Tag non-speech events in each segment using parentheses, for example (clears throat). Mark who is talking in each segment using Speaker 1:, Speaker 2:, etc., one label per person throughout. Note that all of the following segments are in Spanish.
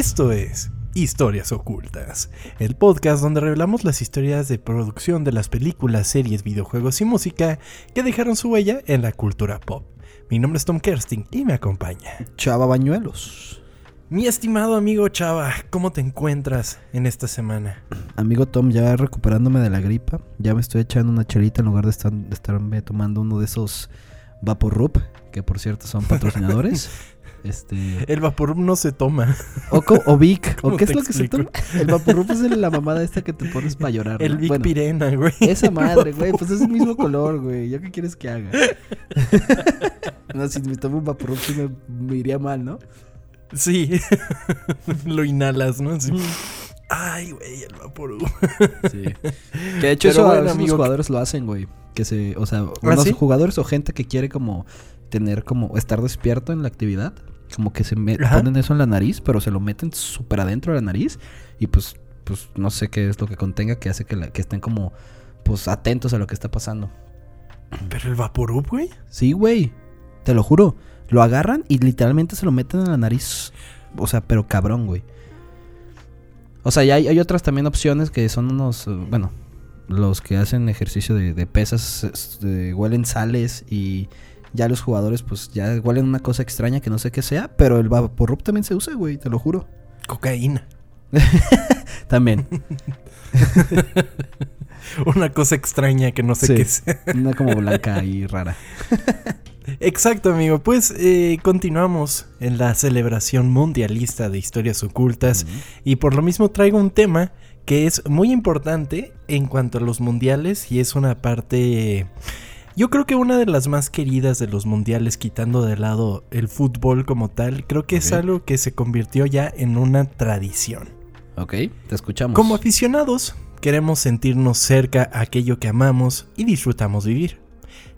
Speaker 1: Esto es Historias Ocultas, el podcast donde revelamos las historias de producción de las películas, series, videojuegos y música que dejaron su huella en la cultura pop. Mi nombre es Tom Kersting y me acompaña
Speaker 2: Chava Bañuelos.
Speaker 1: Mi estimado amigo Chava, ¿cómo te encuentras en esta semana?
Speaker 2: Amigo Tom, ya recuperándome de la gripa, ya me estoy echando una chelita en lugar de, estar, de estarme tomando uno de esos Vaporrup, que por cierto son (laughs) patrocinadores. Este...
Speaker 1: El Vaporrup no se toma.
Speaker 2: O, o Vic. ¿O qué es lo que se toma? El Vaporrup es la mamada esta que te pones para llorar.
Speaker 1: El
Speaker 2: ¿no?
Speaker 1: Vic
Speaker 2: Bueno,
Speaker 1: Pirena, güey.
Speaker 2: Esa (laughs) madre, güey. Pues es el mismo color, güey. ¿Yo qué quieres que haga? (laughs) no, si me tomo un Vaporrup sí me, me iría mal, ¿no?
Speaker 1: Sí. (laughs) Lo inhalas, ¿no? Así. Ay, güey, el Vaporrup.
Speaker 2: Sí. Que de hecho
Speaker 1: Pero
Speaker 2: eso a
Speaker 1: bueno,
Speaker 2: veces
Speaker 1: amigo,
Speaker 2: los jugadores lo hacen, güey. Que se, o sea, unos
Speaker 1: sí?
Speaker 2: jugadores o gente que quiere como tener como estar despierto en la actividad, como que se me-
Speaker 1: Ajá.
Speaker 2: ponen eso en la nariz, pero se lo meten súper adentro de la nariz y pues pues no sé qué es lo que contenga que hace que, la- que estén como pues atentos a lo que está pasando.
Speaker 1: Pero el Vaporrup, güey.
Speaker 2: Sí, güey. Te lo juro. Lo agarran y literalmente se lo meten en la nariz. O sea, pero cabrón, güey. O sea, y hay, hay otras también opciones que son unos. eh, Bueno, los que hacen ejercicio de, de pesas huelen sales y ya los jugadores, pues ya huelen una cosa extraña que no sé qué sea. Pero el Vaporrup también se usa, güey, te lo juro.
Speaker 1: Cocaína. (laughs)
Speaker 2: También. (laughs)
Speaker 1: Una cosa extraña que no sé
Speaker 2: Sí.
Speaker 1: qué es.
Speaker 2: una como (laughs) blanca y rara.
Speaker 1: Exacto, amigo. Pues eh, continuamos en la celebración mundialista de historias ocultas. Y por lo mismo traigo un tema que es muy importante en cuanto a los mundiales. Y es una parte. Yo creo que una de las más queridas de los mundiales, quitando de lado el fútbol como tal, creo que es algo que se convirtió ya en una tradición.
Speaker 2: Ok, te escuchamos.
Speaker 1: Como aficionados, queremos sentirnos cerca a aquello que amamos y disfrutamos vivir.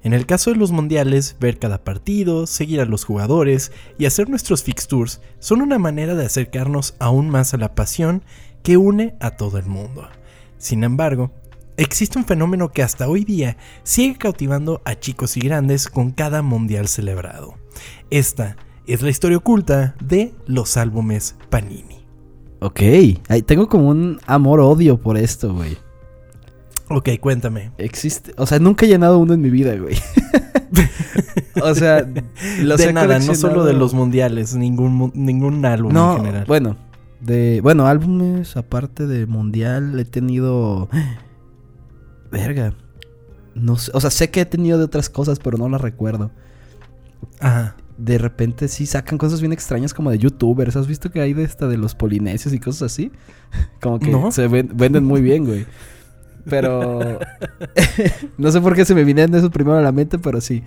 Speaker 1: En el caso de los mundiales, ver cada partido, seguir a los jugadores y hacer nuestros fixtures son una manera de acercarnos aún más a la pasión que une a todo el mundo. Sin embargo, existe un fenómeno que hasta hoy día sigue cautivando a chicos y grandes con cada mundial celebrado. Esta es la historia oculta de los álbumes Panini.
Speaker 2: Ok, ahí tengo como un amor-odio por esto, güey.
Speaker 1: Ok, cuéntame.
Speaker 2: Existe, o sea, nunca he llenado uno en mi vida, güey. (laughs) o sea, los
Speaker 1: de
Speaker 2: he
Speaker 1: nada, no solo de los mundiales, ningún, ningún álbum
Speaker 2: No,
Speaker 1: en general.
Speaker 2: bueno, de bueno, álbumes aparte de mundial he tenido verga. No sé, o sea, sé que he tenido de otras cosas, pero no las recuerdo.
Speaker 1: Ajá.
Speaker 2: De repente sí sacan cosas bien extrañas como de youtubers. ¿Has visto que hay de esta de los polinesios y cosas así? (laughs) Como que
Speaker 1: No.
Speaker 2: se ven- venden muy bien, güey. Pero (laughs) (laughs) no sé por qué se me vinieron eso primero a la mente, pero sí.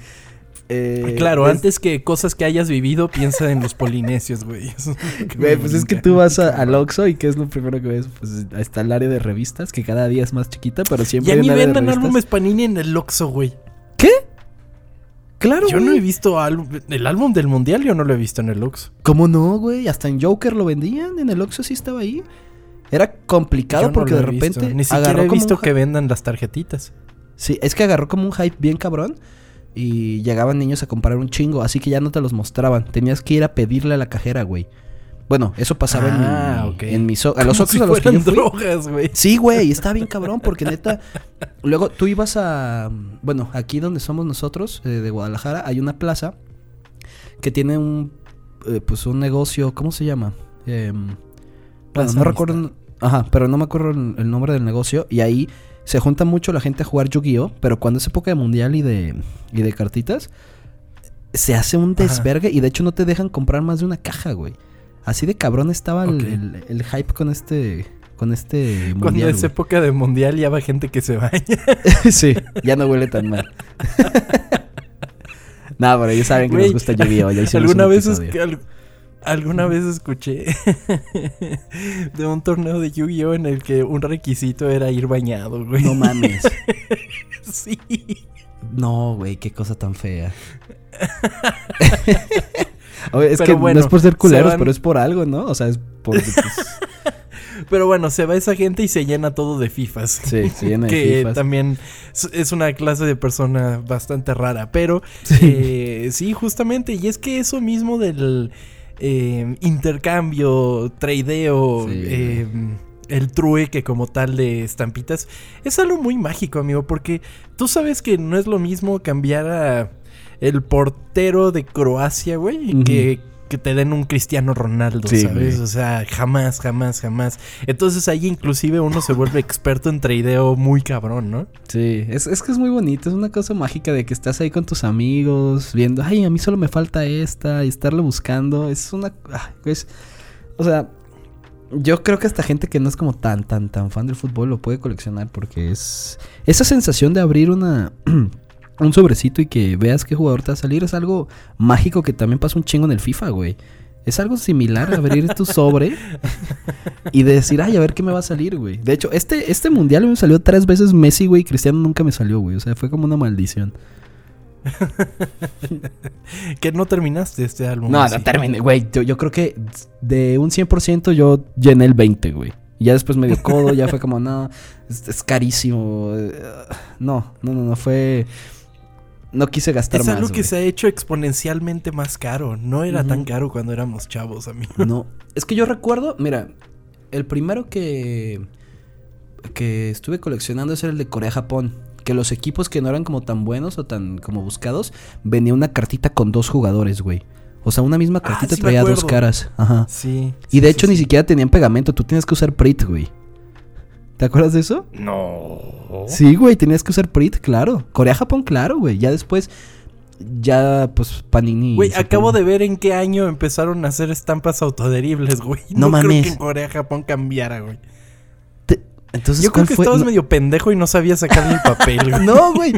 Speaker 2: Eh,
Speaker 1: claro,
Speaker 2: es-
Speaker 1: antes que cosas que hayas vivido, piensa en los polinesios, güey. (laughs)
Speaker 2: Güey, pues es que tú vas a- al Oxxo y ¿qué es lo primero que ves? Pues está el área de revistas, que cada día es más chiquita, pero siempre área de
Speaker 1: vendan
Speaker 2: revistas.
Speaker 1: álbumes Panini en el Oxxo, güey.
Speaker 2: ¿Qué? Claro,
Speaker 1: Yo no he visto el álbum del mundial, yo no lo he visto en el Oxxo.
Speaker 2: ¿Cómo no, güey? Hasta en Joker lo vendían, en el Oxxo sí estaba ahí. Era complicado
Speaker 1: no
Speaker 2: porque de
Speaker 1: he visto.
Speaker 2: repente
Speaker 1: Ni siquiera
Speaker 2: agarró
Speaker 1: he visto que vendan las tarjetitas.
Speaker 2: Sí, es que agarró como un hype bien cabrón y llegaban niños a comprar un chingo, así que ya no te los mostraban. Tenías que ir a pedirle a la cajera, güey. Bueno, eso pasaba
Speaker 1: Ah,
Speaker 2: en, mi-
Speaker 1: ok.
Speaker 2: en mis... o- A los Oxxos
Speaker 1: si
Speaker 2: a los que yo fui,
Speaker 1: drogas, güey.
Speaker 2: Sí, güey, está bien cabrón porque neta, luego tú ibas a, bueno, aquí donde somos nosotros, eh, de Guadalajara, hay una plaza que tiene un, eh, pues un negocio, ¿cómo se llama? Em, bueno, no recuerdo, ajá, pero no me acuerdo el, el nombre del negocio y ahí se junta mucho la gente a jugar Yu-Gi-Oh, pero cuando es época de mundial y de, y de cartitas, se hace un
Speaker 1: Ajá.
Speaker 2: desvergue y de hecho no te dejan comprar más de una caja, güey. Así de cabrón estaba el- el, el hype con este, con este
Speaker 1: Cuando
Speaker 2: mundial.
Speaker 1: es
Speaker 2: güey.
Speaker 1: época de mundial ya va gente que se baña. (laughs)
Speaker 2: sí, ya no huele tan mal. (laughs) (laughs) no, pero ellos saben que
Speaker 1: Güey,
Speaker 2: nos gusta Yu-Gi-Oh!
Speaker 1: ¿Alguna
Speaker 2: un
Speaker 1: vez, es que alguna vez escuché (laughs) de un torneo de Yu-Gi-Oh! en el que un requisito era ir bañado, güey.
Speaker 2: No mames. (laughs)
Speaker 1: sí.
Speaker 2: No, güey, qué cosa tan fea. (laughs) Oye, es
Speaker 1: Pero
Speaker 2: que
Speaker 1: bueno,
Speaker 2: no es por ser
Speaker 1: se
Speaker 2: culeros,
Speaker 1: van-
Speaker 2: pero es por algo, ¿no? O sea, es por... pues,
Speaker 1: Pero bueno, se va esa gente y se llena todo de FIFAs.
Speaker 2: sí, se llena de
Speaker 1: que
Speaker 2: fifas.
Speaker 1: también es- es una clase de persona bastante rara. Pero
Speaker 2: Sí.
Speaker 1: eh, sí, justamente. Y es que eso mismo del. Eh, intercambio, tradeo,
Speaker 2: Sí,
Speaker 1: eh, el trueque como tal de estampitas, es algo muy mágico, amigo, porque tú sabes que no es lo mismo cambiar a el portero de Croacia, güey, que, que te den un Cristiano Ronaldo,
Speaker 2: Sí,
Speaker 1: ¿sabes?
Speaker 2: güey.
Speaker 1: O sea, jamás, jamás, jamás. Entonces ahí inclusive uno se vuelve experto en tradeo muy cabrón, ¿no?
Speaker 2: Sí, es, es que es muy bonito, es una cosa mágica de que estás ahí con tus amigos, viendo, ay, a mí solo me falta esta, y estarlo buscando, es una... ah, es- o sea, yo creo que hasta gente que no es como tan, tan, tan fan del fútbol lo puede coleccionar porque es... Esa sensación de abrir una... (clears throat) un sobrecito y que veas qué jugador te va a salir es algo mágico que también pasa un chingo en el FIFA, güey. Es algo similar a abrir tu sobre y de decir, ay, a ver qué me va a salir, güey. De hecho, este, este mundial me salió tres veces Messi, güey, y Cristiano nunca me salió, güey. O sea, fue como una maldición. (laughs)
Speaker 1: Que no terminaste este álbum.
Speaker 2: No,
Speaker 1: así.
Speaker 2: no terminé, güey. Yo, yo creo que de un 100% yo llené el 20, güey. Y ya después me dio codo, ya fue como, no, es, es carísimo. eh, No, no, no, no, fue... No quise gastar
Speaker 1: Es
Speaker 2: más,
Speaker 1: algo que se ha hecho exponencialmente más caro. No era tan caro cuando éramos chavos, amigo. (laughs)
Speaker 2: No, es que yo recuerdo, mira, el primero que que estuve coleccionando es el de Corea-Japón, que los equipos que no eran como tan buenos o tan como buscados, venía una cartita con dos jugadores, güey. O sea, una misma
Speaker 1: Ah,
Speaker 2: cartita
Speaker 1: sí
Speaker 2: traía dos caras. Ajá.
Speaker 1: Sí.
Speaker 2: Y de hecho ni siquiera tenían pegamento, tú tienes que usar Prit, güey. ¿Te acuerdas de eso?
Speaker 1: No.
Speaker 2: Sí, güey, tenías que usar Prit, claro. Corea-Japón, claro, güey. Ya después, ya, pues, Panini.
Speaker 1: Güey, acabo
Speaker 2: pone-
Speaker 1: de ver en qué año empezaron a hacer estampas autoadheribles, güey.
Speaker 2: No (laughs)
Speaker 1: creo
Speaker 2: mames.
Speaker 1: que en Corea, Japón cambiara, güey.
Speaker 2: Te- Entonces,
Speaker 1: Yo creo
Speaker 2: ¿cuál
Speaker 1: que
Speaker 2: fue?
Speaker 1: estabas
Speaker 2: No-
Speaker 1: medio pendejo y no sabías sacarle el papel, (laughs) güey.
Speaker 2: No, güey.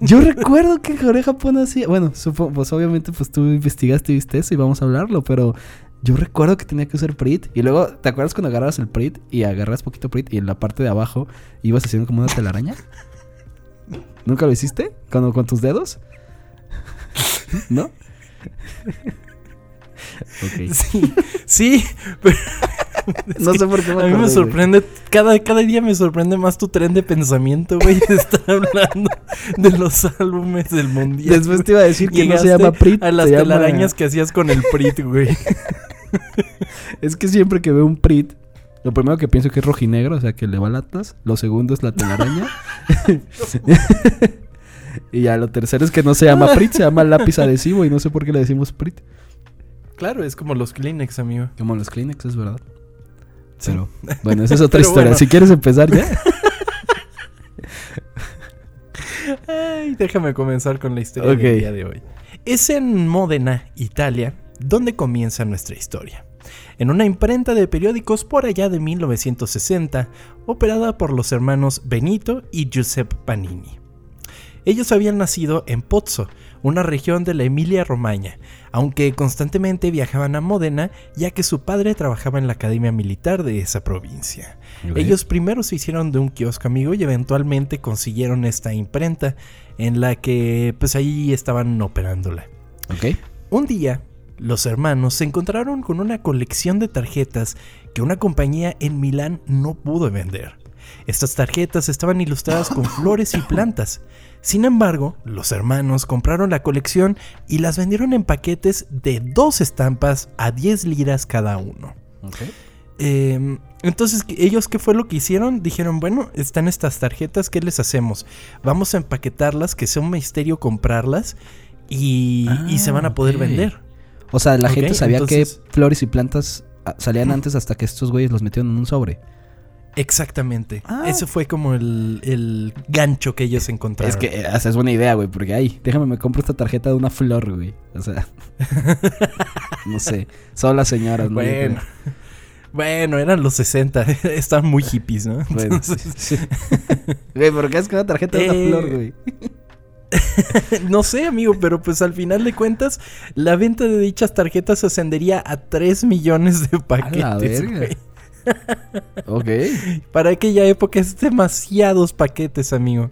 Speaker 2: Yo recuerdo que Corea Japón hacía. Bueno, supo- pues obviamente, pues tú investigaste y viste eso y vamos a hablarlo, pero yo recuerdo que tenía que usar Prit. Y luego, ¿te acuerdas cuando agarras el Prit y agarras poquito Prit y en la parte de abajo ibas haciendo como una telaraña? (laughs) ¿Nunca lo hiciste? ¿Con, con tus dedos? ¿No?
Speaker 1: Sí, sí, pero (laughs)
Speaker 2: No sé por qué me
Speaker 1: a mí me sorprende, cada, cada día me sorprende más tu tren de pensamiento, güey, de estar hablando de los álbumes del mundial.
Speaker 2: Después te iba a decir que no se llama Prit.
Speaker 1: A las
Speaker 2: llama-
Speaker 1: telarañas que hacías con el Prit, güey. (laughs)
Speaker 2: Es que siempre que veo un Prit, lo primero que pienso que es rojinegro, o sea, que le va al Atlas. Lo segundo es la telaraña. (laughs) y ya lo tercero es que no se llama Prit, se llama lápiz adhesivo y no sé por qué le decimos Prit.
Speaker 1: Claro, es como los Kleenex, amigo.
Speaker 2: Como los Kleenex, es verdad.
Speaker 1: Sí.
Speaker 2: Pero (laughs) bueno, esa es otra historia.
Speaker 1: bueno.
Speaker 2: Si quieres empezar ya. (laughs)
Speaker 1: Ay, déjame comenzar con la historia del día de hoy. Es en Módena, Italia, donde comienza nuestra historia. En una imprenta de periódicos por allá de 1960, operada por los hermanos Benito y Giuseppe Panini. Ellos habían nacido en Pozzo, una región de la Emilia-Romagna, aunque constantemente viajaban a Módena ya que su padre trabajaba en la academia militar de esa provincia. Ellos primero se hicieron de un kiosco amigo y eventualmente consiguieron esta imprenta en la que pues ahí estaban operándola.
Speaker 2: Ok.
Speaker 1: Un día, los hermanos se encontraron con una colección de tarjetas que una compañía en Milán no pudo vender. Estas tarjetas estaban ilustradas con flores y plantas. Sin embargo, los hermanos compraron la colección y las vendieron en paquetes de dos estampas a 10 liras cada uno. Eh, entonces, ¿qué- ellos qué fue lo que hicieron? Dijeron, bueno, están estas tarjetas, ¿qué les hacemos? Vamos a empaquetarlas, que sea un misterio comprarlas y, y se van a poder
Speaker 2: Ah, ok.
Speaker 1: vender.
Speaker 2: O sea, la gente sabía
Speaker 1: entonces-
Speaker 2: que flores y plantas ah, salían antes hasta que estos güeyes los metieron en un sobre.
Speaker 1: Exactamente.
Speaker 2: Ah.
Speaker 1: Ese fue como el, el gancho que ellos encontraron.
Speaker 2: Es que, eh, o sea, es buena idea, güey, porque, ay, déjame, me compro esta tarjeta de una flor, güey. O sea, (laughs) no sé, son las señoras. Yo
Speaker 1: Bueno. Bueno, eran los 60. (laughs) Estaban muy hippies, ¿no?
Speaker 2: Bueno,
Speaker 1: Entonces, (laughs)
Speaker 2: sí. Güey, ¿por qué es que una tarjeta de una
Speaker 1: Eh,
Speaker 2: flor, güey?
Speaker 1: no sé, amigo, pero pues al final de cuentas, la venta de dichas tarjetas ascendería a 3 millones de paquetes.
Speaker 2: verga.
Speaker 1: güey. (laughs)
Speaker 2: Ok.
Speaker 1: Para aquella época es demasiados paquetes, amigo.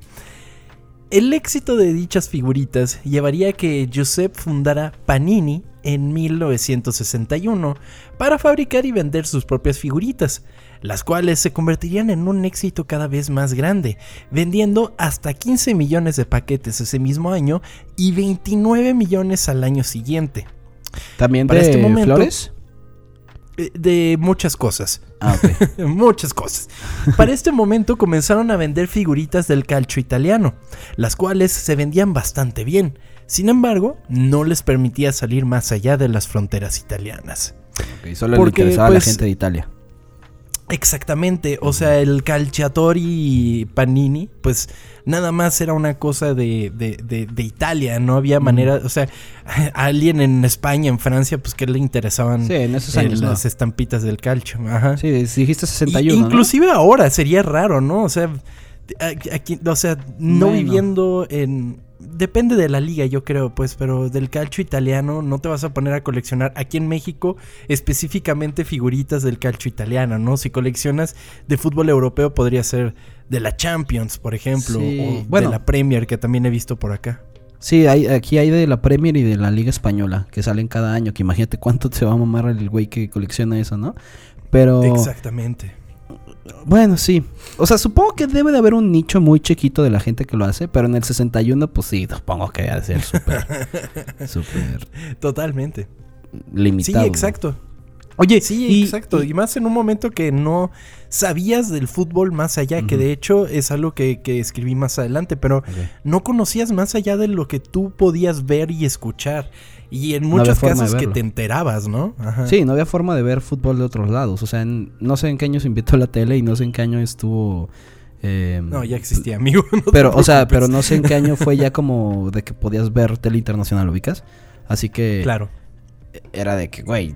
Speaker 1: El éxito de dichas figuritas llevaría a que Giuseppe fundara Panini en 1961 para fabricar y vender sus propias figuritas, las cuales se convertirían en un éxito cada vez más grande, vendiendo hasta 15 millones de paquetes ese mismo año y 29 millones al año siguiente.
Speaker 2: ¿También
Speaker 1: Para
Speaker 2: de
Speaker 1: este momento-
Speaker 2: Flores?
Speaker 1: De muchas cosas.
Speaker 2: Ah, ok. (laughs)
Speaker 1: Muchas cosas. Para este momento comenzaron a vender figuritas del calcio italiano, las cuales se vendían bastante bien. Sin embargo, no les permitía salir más allá de las fronteras italianas.
Speaker 2: Ok, Solo
Speaker 1: Porque,
Speaker 2: le interesaba a la
Speaker 1: pues,
Speaker 2: gente de Italia.
Speaker 1: Exactamente, o sea, el Calciatori Panini, pues nada más era una cosa de, de- de- de Italia, no había manera, o sea, a (laughs) alguien en España, en Francia, pues que le interesaban
Speaker 2: Sí, en esos
Speaker 1: eh,
Speaker 2: años. ¿no?
Speaker 1: las estampitas del calcio, ajá.
Speaker 2: Sí, dijiste
Speaker 1: Y-
Speaker 2: 61. ¿no?
Speaker 1: inclusive ahora sería raro, ¿no? O sea, aquí, o sea, no
Speaker 2: Bueno.
Speaker 1: viviendo en depende de la liga, yo creo, pues, pero del calcio italiano no te vas a poner a coleccionar aquí en México específicamente figuritas del calcio italiano, ¿no? Si coleccionas de fútbol europeo podría ser de la Champions, por ejemplo,
Speaker 2: Sí,
Speaker 1: o
Speaker 2: bueno.
Speaker 1: de la Premier que también he visto por acá.
Speaker 2: Sí, hay, aquí hay de la Premier y de la Liga Española que salen cada año. Que imagínate cuánto se va a mamar el güey que colecciona eso, ¿no? Pero.
Speaker 1: Exactamente.
Speaker 2: Bueno, sí. O sea, supongo que debe de haber un nicho muy chiquito de la gente que lo hace. Pero en el 61, pues sí, supongo que debe de ser súper. (laughs) súper
Speaker 1: Totalmente.
Speaker 2: limitado.
Speaker 1: Sí, exacto.
Speaker 2: Oye,
Speaker 1: Sí,
Speaker 2: y-
Speaker 1: exacto.
Speaker 2: y-
Speaker 1: Y, más en un momento que no sabías del fútbol más allá, que de hecho es algo que, que escribí más adelante, pero no conocías más allá de lo que tú podías ver y escuchar. Y en muchos casos que te enterabas, ¿no? Ajá.
Speaker 2: Sí, no había forma de ver fútbol de otros lados. O sea, en- no sé en qué año se invitó la tele y no sé en qué año estuvo. eh,
Speaker 1: No, ya existía, amigo. (laughs) no
Speaker 2: Pero, o sea, pero no sé en qué año fue ya (laughs) como de que podías ver tele internacional, ¿ubicas? Así que
Speaker 1: Claro.
Speaker 2: era de que, güey,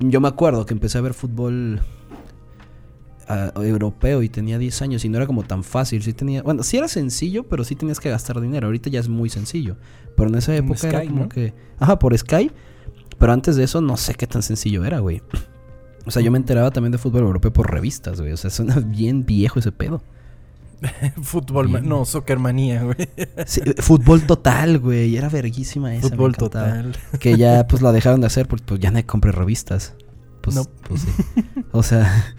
Speaker 2: yo me acuerdo que empecé a ver fútbol europeo y tenía 10 años y no era como tan fácil. Sí tenía, bueno, sí era sencillo, pero sí tenías que gastar dinero. Ahorita ya es muy sencillo. Pero en esa época era como
Speaker 1: ¿no?
Speaker 2: que, ajá, por Sky. Pero antes de eso no sé qué tan sencillo era, güey. O sea, yo me enteraba también de fútbol europeo por revistas, güey. O sea, suena (laughs) bien viejo ese pedo. (laughs)
Speaker 1: Fútbol,
Speaker 2: Bien.
Speaker 1: no, soccer manía, güey. (laughs)
Speaker 2: Sí, fútbol total, güey. Era verguísima esa.
Speaker 1: Fútbol total.
Speaker 2: Que ya pues la dejaron de hacer porque pues ya no compré revistas. Pues,
Speaker 1: No.
Speaker 2: pues sí. O sea,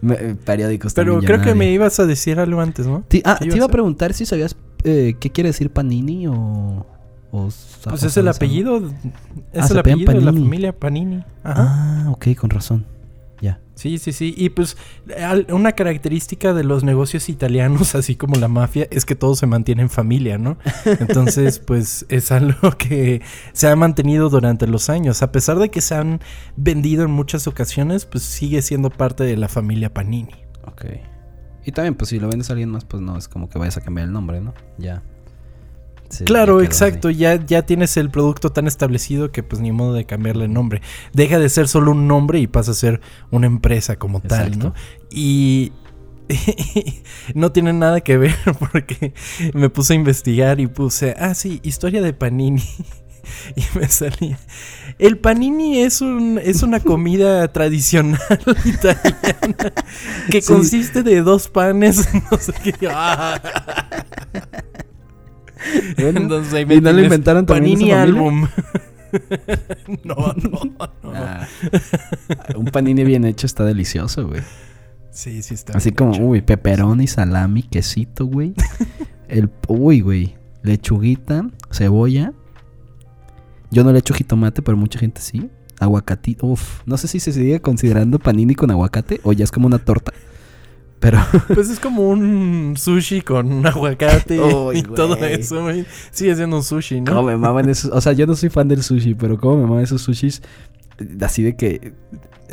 Speaker 2: me- eh, periódicos
Speaker 1: Pero
Speaker 2: también
Speaker 1: creo que me ibas a decir algo antes, ¿no?
Speaker 2: Ti- ah,
Speaker 1: ¿Qué
Speaker 2: te iba a preguntar si sabías eh, qué quiere decir Panini o... o
Speaker 1: Pues es el apellido. Es
Speaker 2: Ah,
Speaker 1: el apellido de la
Speaker 2: Panini.
Speaker 1: familia Panini. Ajá.
Speaker 2: Ah, ok, con razón. Ya.
Speaker 1: Sí, sí, sí. Y pues una característica de los negocios italianos, (laughs) así como la mafia, es que todo se mantiene en familia, ¿no? Entonces, (laughs) pues es algo que se ha mantenido durante los años. A pesar de que se han vendido en muchas ocasiones, pues sigue siendo parte de la familia Panini.
Speaker 2: Ok. Y también pues si lo vendes a alguien más pues no es como que vayas a cambiar el nombre, ¿no? Ya. Sí,
Speaker 1: claro, exacto. Ya, ya tienes el producto tan establecido que pues ni modo de cambiarle el nombre. Deja de ser solo un nombre y pasa a ser una empresa como tal. ¿no? Y (laughs) no tiene nada que ver (laughs) porque me puse a investigar y puse, ah, sí, historia de panini. (laughs) Y me salía. El panini es un es una comida tradicional italiana que
Speaker 2: Sí.
Speaker 1: consiste de dos panes, no sé qué.
Speaker 2: Bueno,
Speaker 1: Entonces ahí
Speaker 2: ¿y no lo inventaron también
Speaker 1: Panini? Album. (laughs) no, no, no.
Speaker 2: Ah, un panini bien hecho está delicioso, güey.
Speaker 1: Sí, sí está.
Speaker 2: Así
Speaker 1: bien
Speaker 2: como,
Speaker 1: hecho.
Speaker 2: uy, pepperoni, salami, quesito, güey. (laughs) El, uy, güey. Lechuguita, cebolla. Yo no le echo jitomate, pero mucha gente sí. Aguacatito, uf. No sé si se sigue considerando panini con aguacate o ya es como una torta. Pero, (laughs)
Speaker 1: Pues es como un sushi con (laughs) aguacate
Speaker 2: Uy,
Speaker 1: y todo eso, güey. Sigue siendo un sushi, ¿no?
Speaker 2: ¿cómo me maman esos? O sea, yo no soy fan del sushi, pero ¿cómo me maman esos sushis? Así de que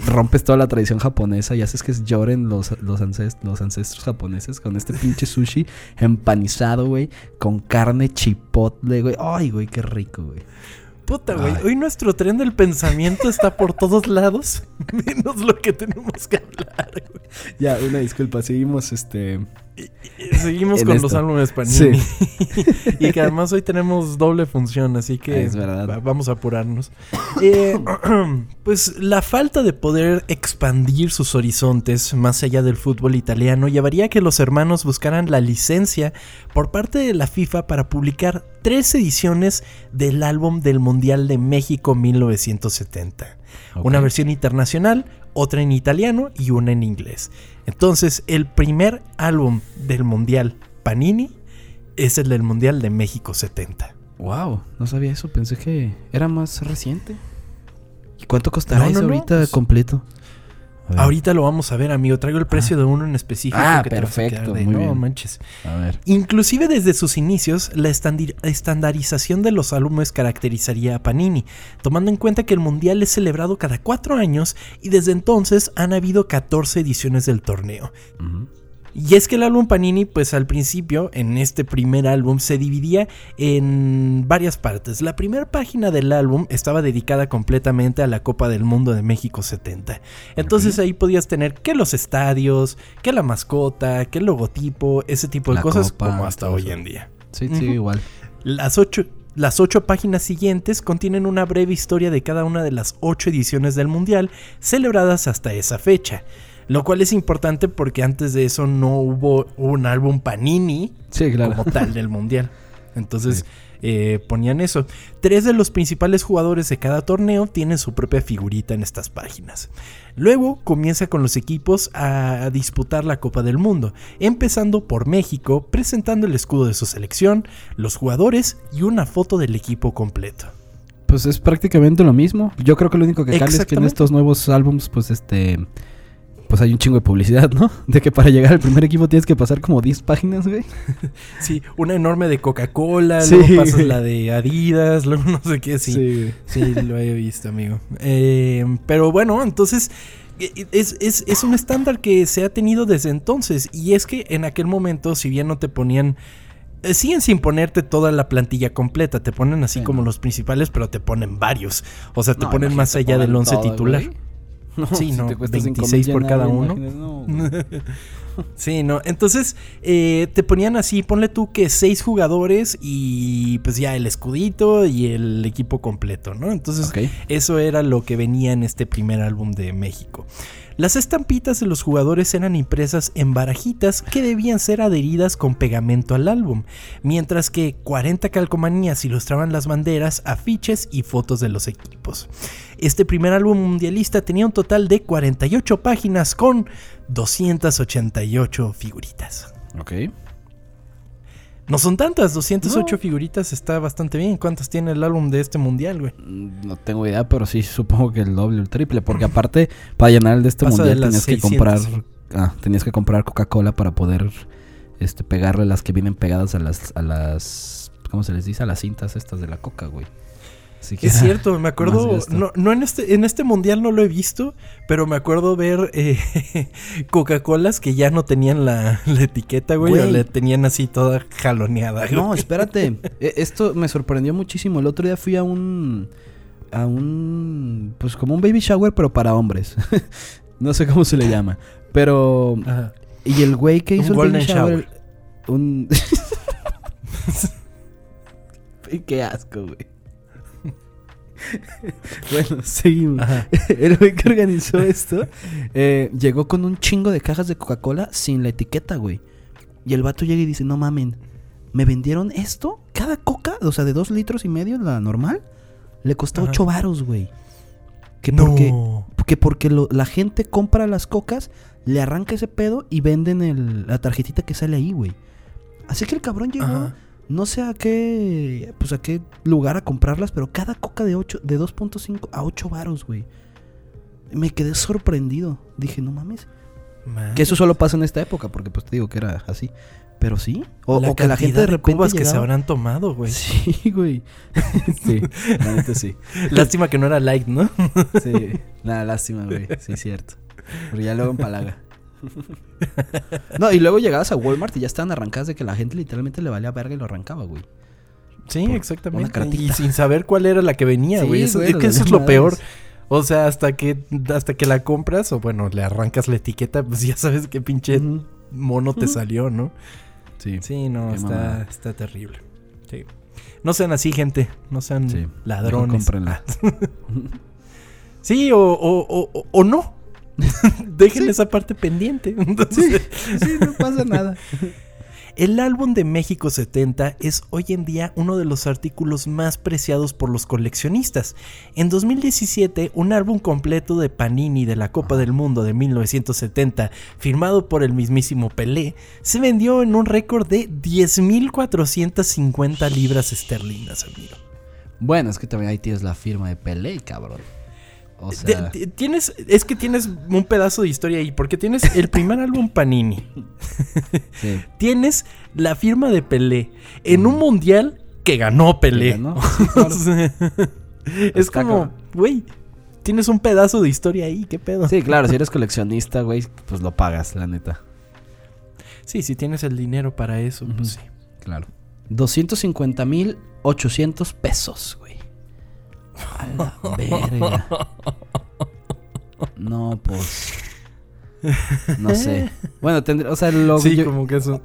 Speaker 2: rompes toda la tradición japonesa y haces que lloren los, los, ancest- los ancestros japoneses con este pinche sushi (laughs) empanizado, güey, con carne chipotle, güey. Ay, güey, qué rico, güey.
Speaker 1: Puta, güey. Hoy nuestro tren del pensamiento está por todos lados. (laughs) Menos lo que tenemos que hablar, güey.
Speaker 2: Ya, una disculpa, seguimos este... (laughs)
Speaker 1: Seguimos con
Speaker 2: esto.
Speaker 1: los álbumes Panini. (laughs) y que además hoy tenemos doble función, así que
Speaker 2: Es verdad.
Speaker 1: va- vamos a apurarnos. Eh, (clears throat) pues la falta de poder expandir sus horizontes más allá del fútbol italiano llevaría a que los hermanos buscaran la licencia por parte de la FIFA para publicar tres ediciones del álbum del Mundial de México 1970. Una versión internacional, otra en italiano y una en inglés. Entonces, el primer álbum del Mundial Panini es el del Mundial de México 70.
Speaker 2: Wow, no sabía eso, pensé que era más reciente. ¿Y cuánto costará
Speaker 1: No, no,
Speaker 2: eso
Speaker 1: no,
Speaker 2: ahorita
Speaker 1: pues-
Speaker 2: completo? Ver,
Speaker 1: Ahorita lo vamos a ver, amigo. Traigo el precio de uno en específico.
Speaker 2: Ah,
Speaker 1: que te
Speaker 2: perfecto,
Speaker 1: quedar de,
Speaker 2: muy
Speaker 1: no
Speaker 2: bien".
Speaker 1: manches.
Speaker 2: A ver.
Speaker 1: Inclusive desde sus inicios, la estandarización de los álbumes caracterizaría a Panini, tomando en cuenta que el Mundial es celebrado cada cuatro años y desde entonces han habido 14 ediciones del torneo.
Speaker 2: Ujú.
Speaker 1: Y es que el álbum Panini, pues al principio, en este primer álbum, se dividía en varias partes. La primera página del álbum estaba dedicada completamente a la Copa del Mundo de México 70. Entonces ahí podías tener que los estadios, que la mascota, que el logotipo, ese tipo de
Speaker 2: La
Speaker 1: cosas,
Speaker 2: copa,
Speaker 1: como hasta hoy en día.
Speaker 2: Sí, sí, igual.
Speaker 1: Las ocho, las ocho páginas siguientes contienen una breve historia de cada una de las ocho ediciones del Mundial celebradas hasta esa fecha. Lo cual es importante porque antes de eso no hubo un álbum Panini
Speaker 2: Sí, claro.
Speaker 1: como tal del Mundial. Entonces eh, ponían eso. Tres de los principales jugadores de cada torneo tienen su propia figurita en estas páginas. Luego comienza con los equipos a, disputar la Copa del Mundo, empezando por México, presentando el escudo de su selección, los jugadores y una foto del equipo completo.
Speaker 2: Pues es prácticamente lo mismo. Yo creo que lo único que cambia es que en estos nuevos álbums, pues este. Pues hay un chingo de publicidad, ¿no? (laughs) De que para llegar al primer equipo tienes que pasar como 10 páginas, güey. (laughs)
Speaker 1: Sí, una enorme de Coca-Cola,
Speaker 2: Sí.
Speaker 1: luego pasas la de Adidas, luego no sé qué, sí. Sí, lo he visto, amigo. Eh, pero bueno, entonces eh, es, es- es un estándar que se ha tenido desde entonces. Y es que en aquel momento, si bien no te ponían... eh, Siguen sin ponerte toda la plantilla completa, te ponen así
Speaker 2: Sí,
Speaker 1: como
Speaker 2: no.
Speaker 1: los principales, pero te ponen varios. O sea, te
Speaker 2: No,
Speaker 1: ponen más allá del
Speaker 2: pongan
Speaker 1: 11
Speaker 2: todo,
Speaker 1: titular.
Speaker 2: güey. (laughs) No,
Speaker 1: Sí, no,
Speaker 2: te cuesta cinco
Speaker 1: 26
Speaker 2: mil
Speaker 1: por cada uno.
Speaker 2: no. (laughs)
Speaker 1: Sí, no. Entonces eh, te ponían así, ponle tú que seis jugadores y pues ya el escudito y el equipo completo, ¿no? Entonces eso era lo que venía en este primer álbum de México. Las estampitas de los jugadores eran impresas en barajitas que debían ser adheridas con pegamento al álbum, mientras que 40 calcomanías ilustraban las banderas, afiches y fotos de los equipos. Este primer álbum mundialista tenía un total de 48 páginas con 288 figuritas.
Speaker 2: Ok.
Speaker 1: No son tantas, 208
Speaker 2: No.
Speaker 1: figuritas está bastante bien. ¿Cuántas tiene el álbum de este mundial, güey?
Speaker 2: Mm, No tengo idea, pero sí supongo que el doble o el triple. Porque aparte, para llenar el de este
Speaker 1: Pasa
Speaker 2: mundial tenías que
Speaker 1: 600,
Speaker 2: comprar. Ah, tenías que comprar Coca-Cola para poder este, pegarle las que vienen pegadas a las, a las. ¿Cómo se les dice? A las cintas estas de la coca, güey.
Speaker 1: Es cierto, me acuerdo, no, no en este, en este mundial no lo he visto, pero me acuerdo ver eh, (laughs) Coca-Colas que ya no tenían la, la etiqueta, güey, o
Speaker 2: Güey.
Speaker 1: la tenían así toda jaloneada. güey.
Speaker 2: No, espérate. (laughs) E- Esto me sorprendió muchísimo. El otro día fui a un. A un. Pues como un baby shower, pero para hombres. (laughs) no sé cómo se le llama. Pero.
Speaker 1: Ajá.
Speaker 2: Y el güey que
Speaker 1: Un
Speaker 2: hizo el
Speaker 1: golden
Speaker 2: baby shower. Un. Qué asco, güey. (laughs) bueno, seguimos.
Speaker 1: Ajá. (laughs)
Speaker 2: El güey que organizó esto eh, llegó con un chingo de cajas de Coca-Cola sin la etiqueta, güey. Y el vato llega y dice, no mamen, ¿me vendieron esto? Cada coca, o sea, de dos litros y medio, la normal, le costó
Speaker 1: Ajá.
Speaker 2: ocho varos, güey. Que
Speaker 1: No.
Speaker 2: porque, que porque lo- la gente compra las cocas, le arranca ese pedo y venden el- la tarjetita que sale ahí, güey. Así que el cabrón llegó,
Speaker 1: Ajá.
Speaker 2: No sé a qué, pues a qué lugar a comprarlas, pero cada coca de 8, de 2.5 a 8 varos, güey. Me quedé sorprendido. Dije, no mames.
Speaker 1: Man.
Speaker 2: Que eso solo pasa en esta época, porque pues te digo que era así. Pero sí. O, o que la gente de repente.
Speaker 1: cubas que se habrán tomado, güey. (laughs)
Speaker 2: Sí, güey. (laughs) sí, la neta sí.
Speaker 1: Lástima que no era light, ¿no?
Speaker 2: Sí. Nada, lástima, güey. Sí, cierto. Pero ya luego empalaga. (laughs) No, y luego llegabas a Walmart y ya estaban arrancadas de que la gente literalmente le valía verga y lo arrancaba, güey.
Speaker 1: Sí,
Speaker 2: Por
Speaker 1: exactamente. Y sin saber cuál era la que venía,
Speaker 2: Sí,
Speaker 1: güey. Eso-
Speaker 2: güey,
Speaker 1: es que eso es lo peor. O sea, hasta que, hasta que la compras, o bueno, le arrancas la etiqueta, pues ya sabes qué pinche mono te salió, ¿no?
Speaker 2: Sí.
Speaker 1: Sí, no, está, terrible. Sí. No sean así, gente. No sean
Speaker 2: Sí,
Speaker 1: ladrones. Ah. (laughs) Sí, o, o- o- o no. (laughs) Dejen
Speaker 2: Sí.
Speaker 1: esa parte pendiente. (laughs) Entonces,
Speaker 2: Sí, no pasa nada. (laughs)
Speaker 1: El álbum de México 70 es hoy en día uno de los artículos más preciados por los coleccionistas. En 2017, un álbum completo de Panini de la Copa del Mundo de 1970, firmado por el mismísimo Pelé, se vendió en un récord de 10.450 libras esterlinas, amigo.
Speaker 2: Bueno, es que también ahí tienes la firma de Pelé, cabrón. O
Speaker 1: tienes, es que tienes un pedazo de historia ahí, porque tienes el primer álbum Panini, (laughs)
Speaker 2: sí.
Speaker 1: tienes la firma de Pelé en un mundial que ganó Pelé.
Speaker 2: Que ganó, sí, (laughs) claro.
Speaker 1: O sea, es como, güey, tienes un pedazo de historia ahí, qué pedo.
Speaker 2: Sí, claro, si eres coleccionista, güey, pues lo pagas, la neta.
Speaker 1: Sí, si tienes el dinero para eso,
Speaker 2: Ujú.
Speaker 1: pues sí.
Speaker 2: Claro. 250 mil 800 pesos, güey. A la verga. No, pues. No sé. Bueno, tendría, o sea, lo,
Speaker 1: sí,
Speaker 2: yo-
Speaker 1: como que eso.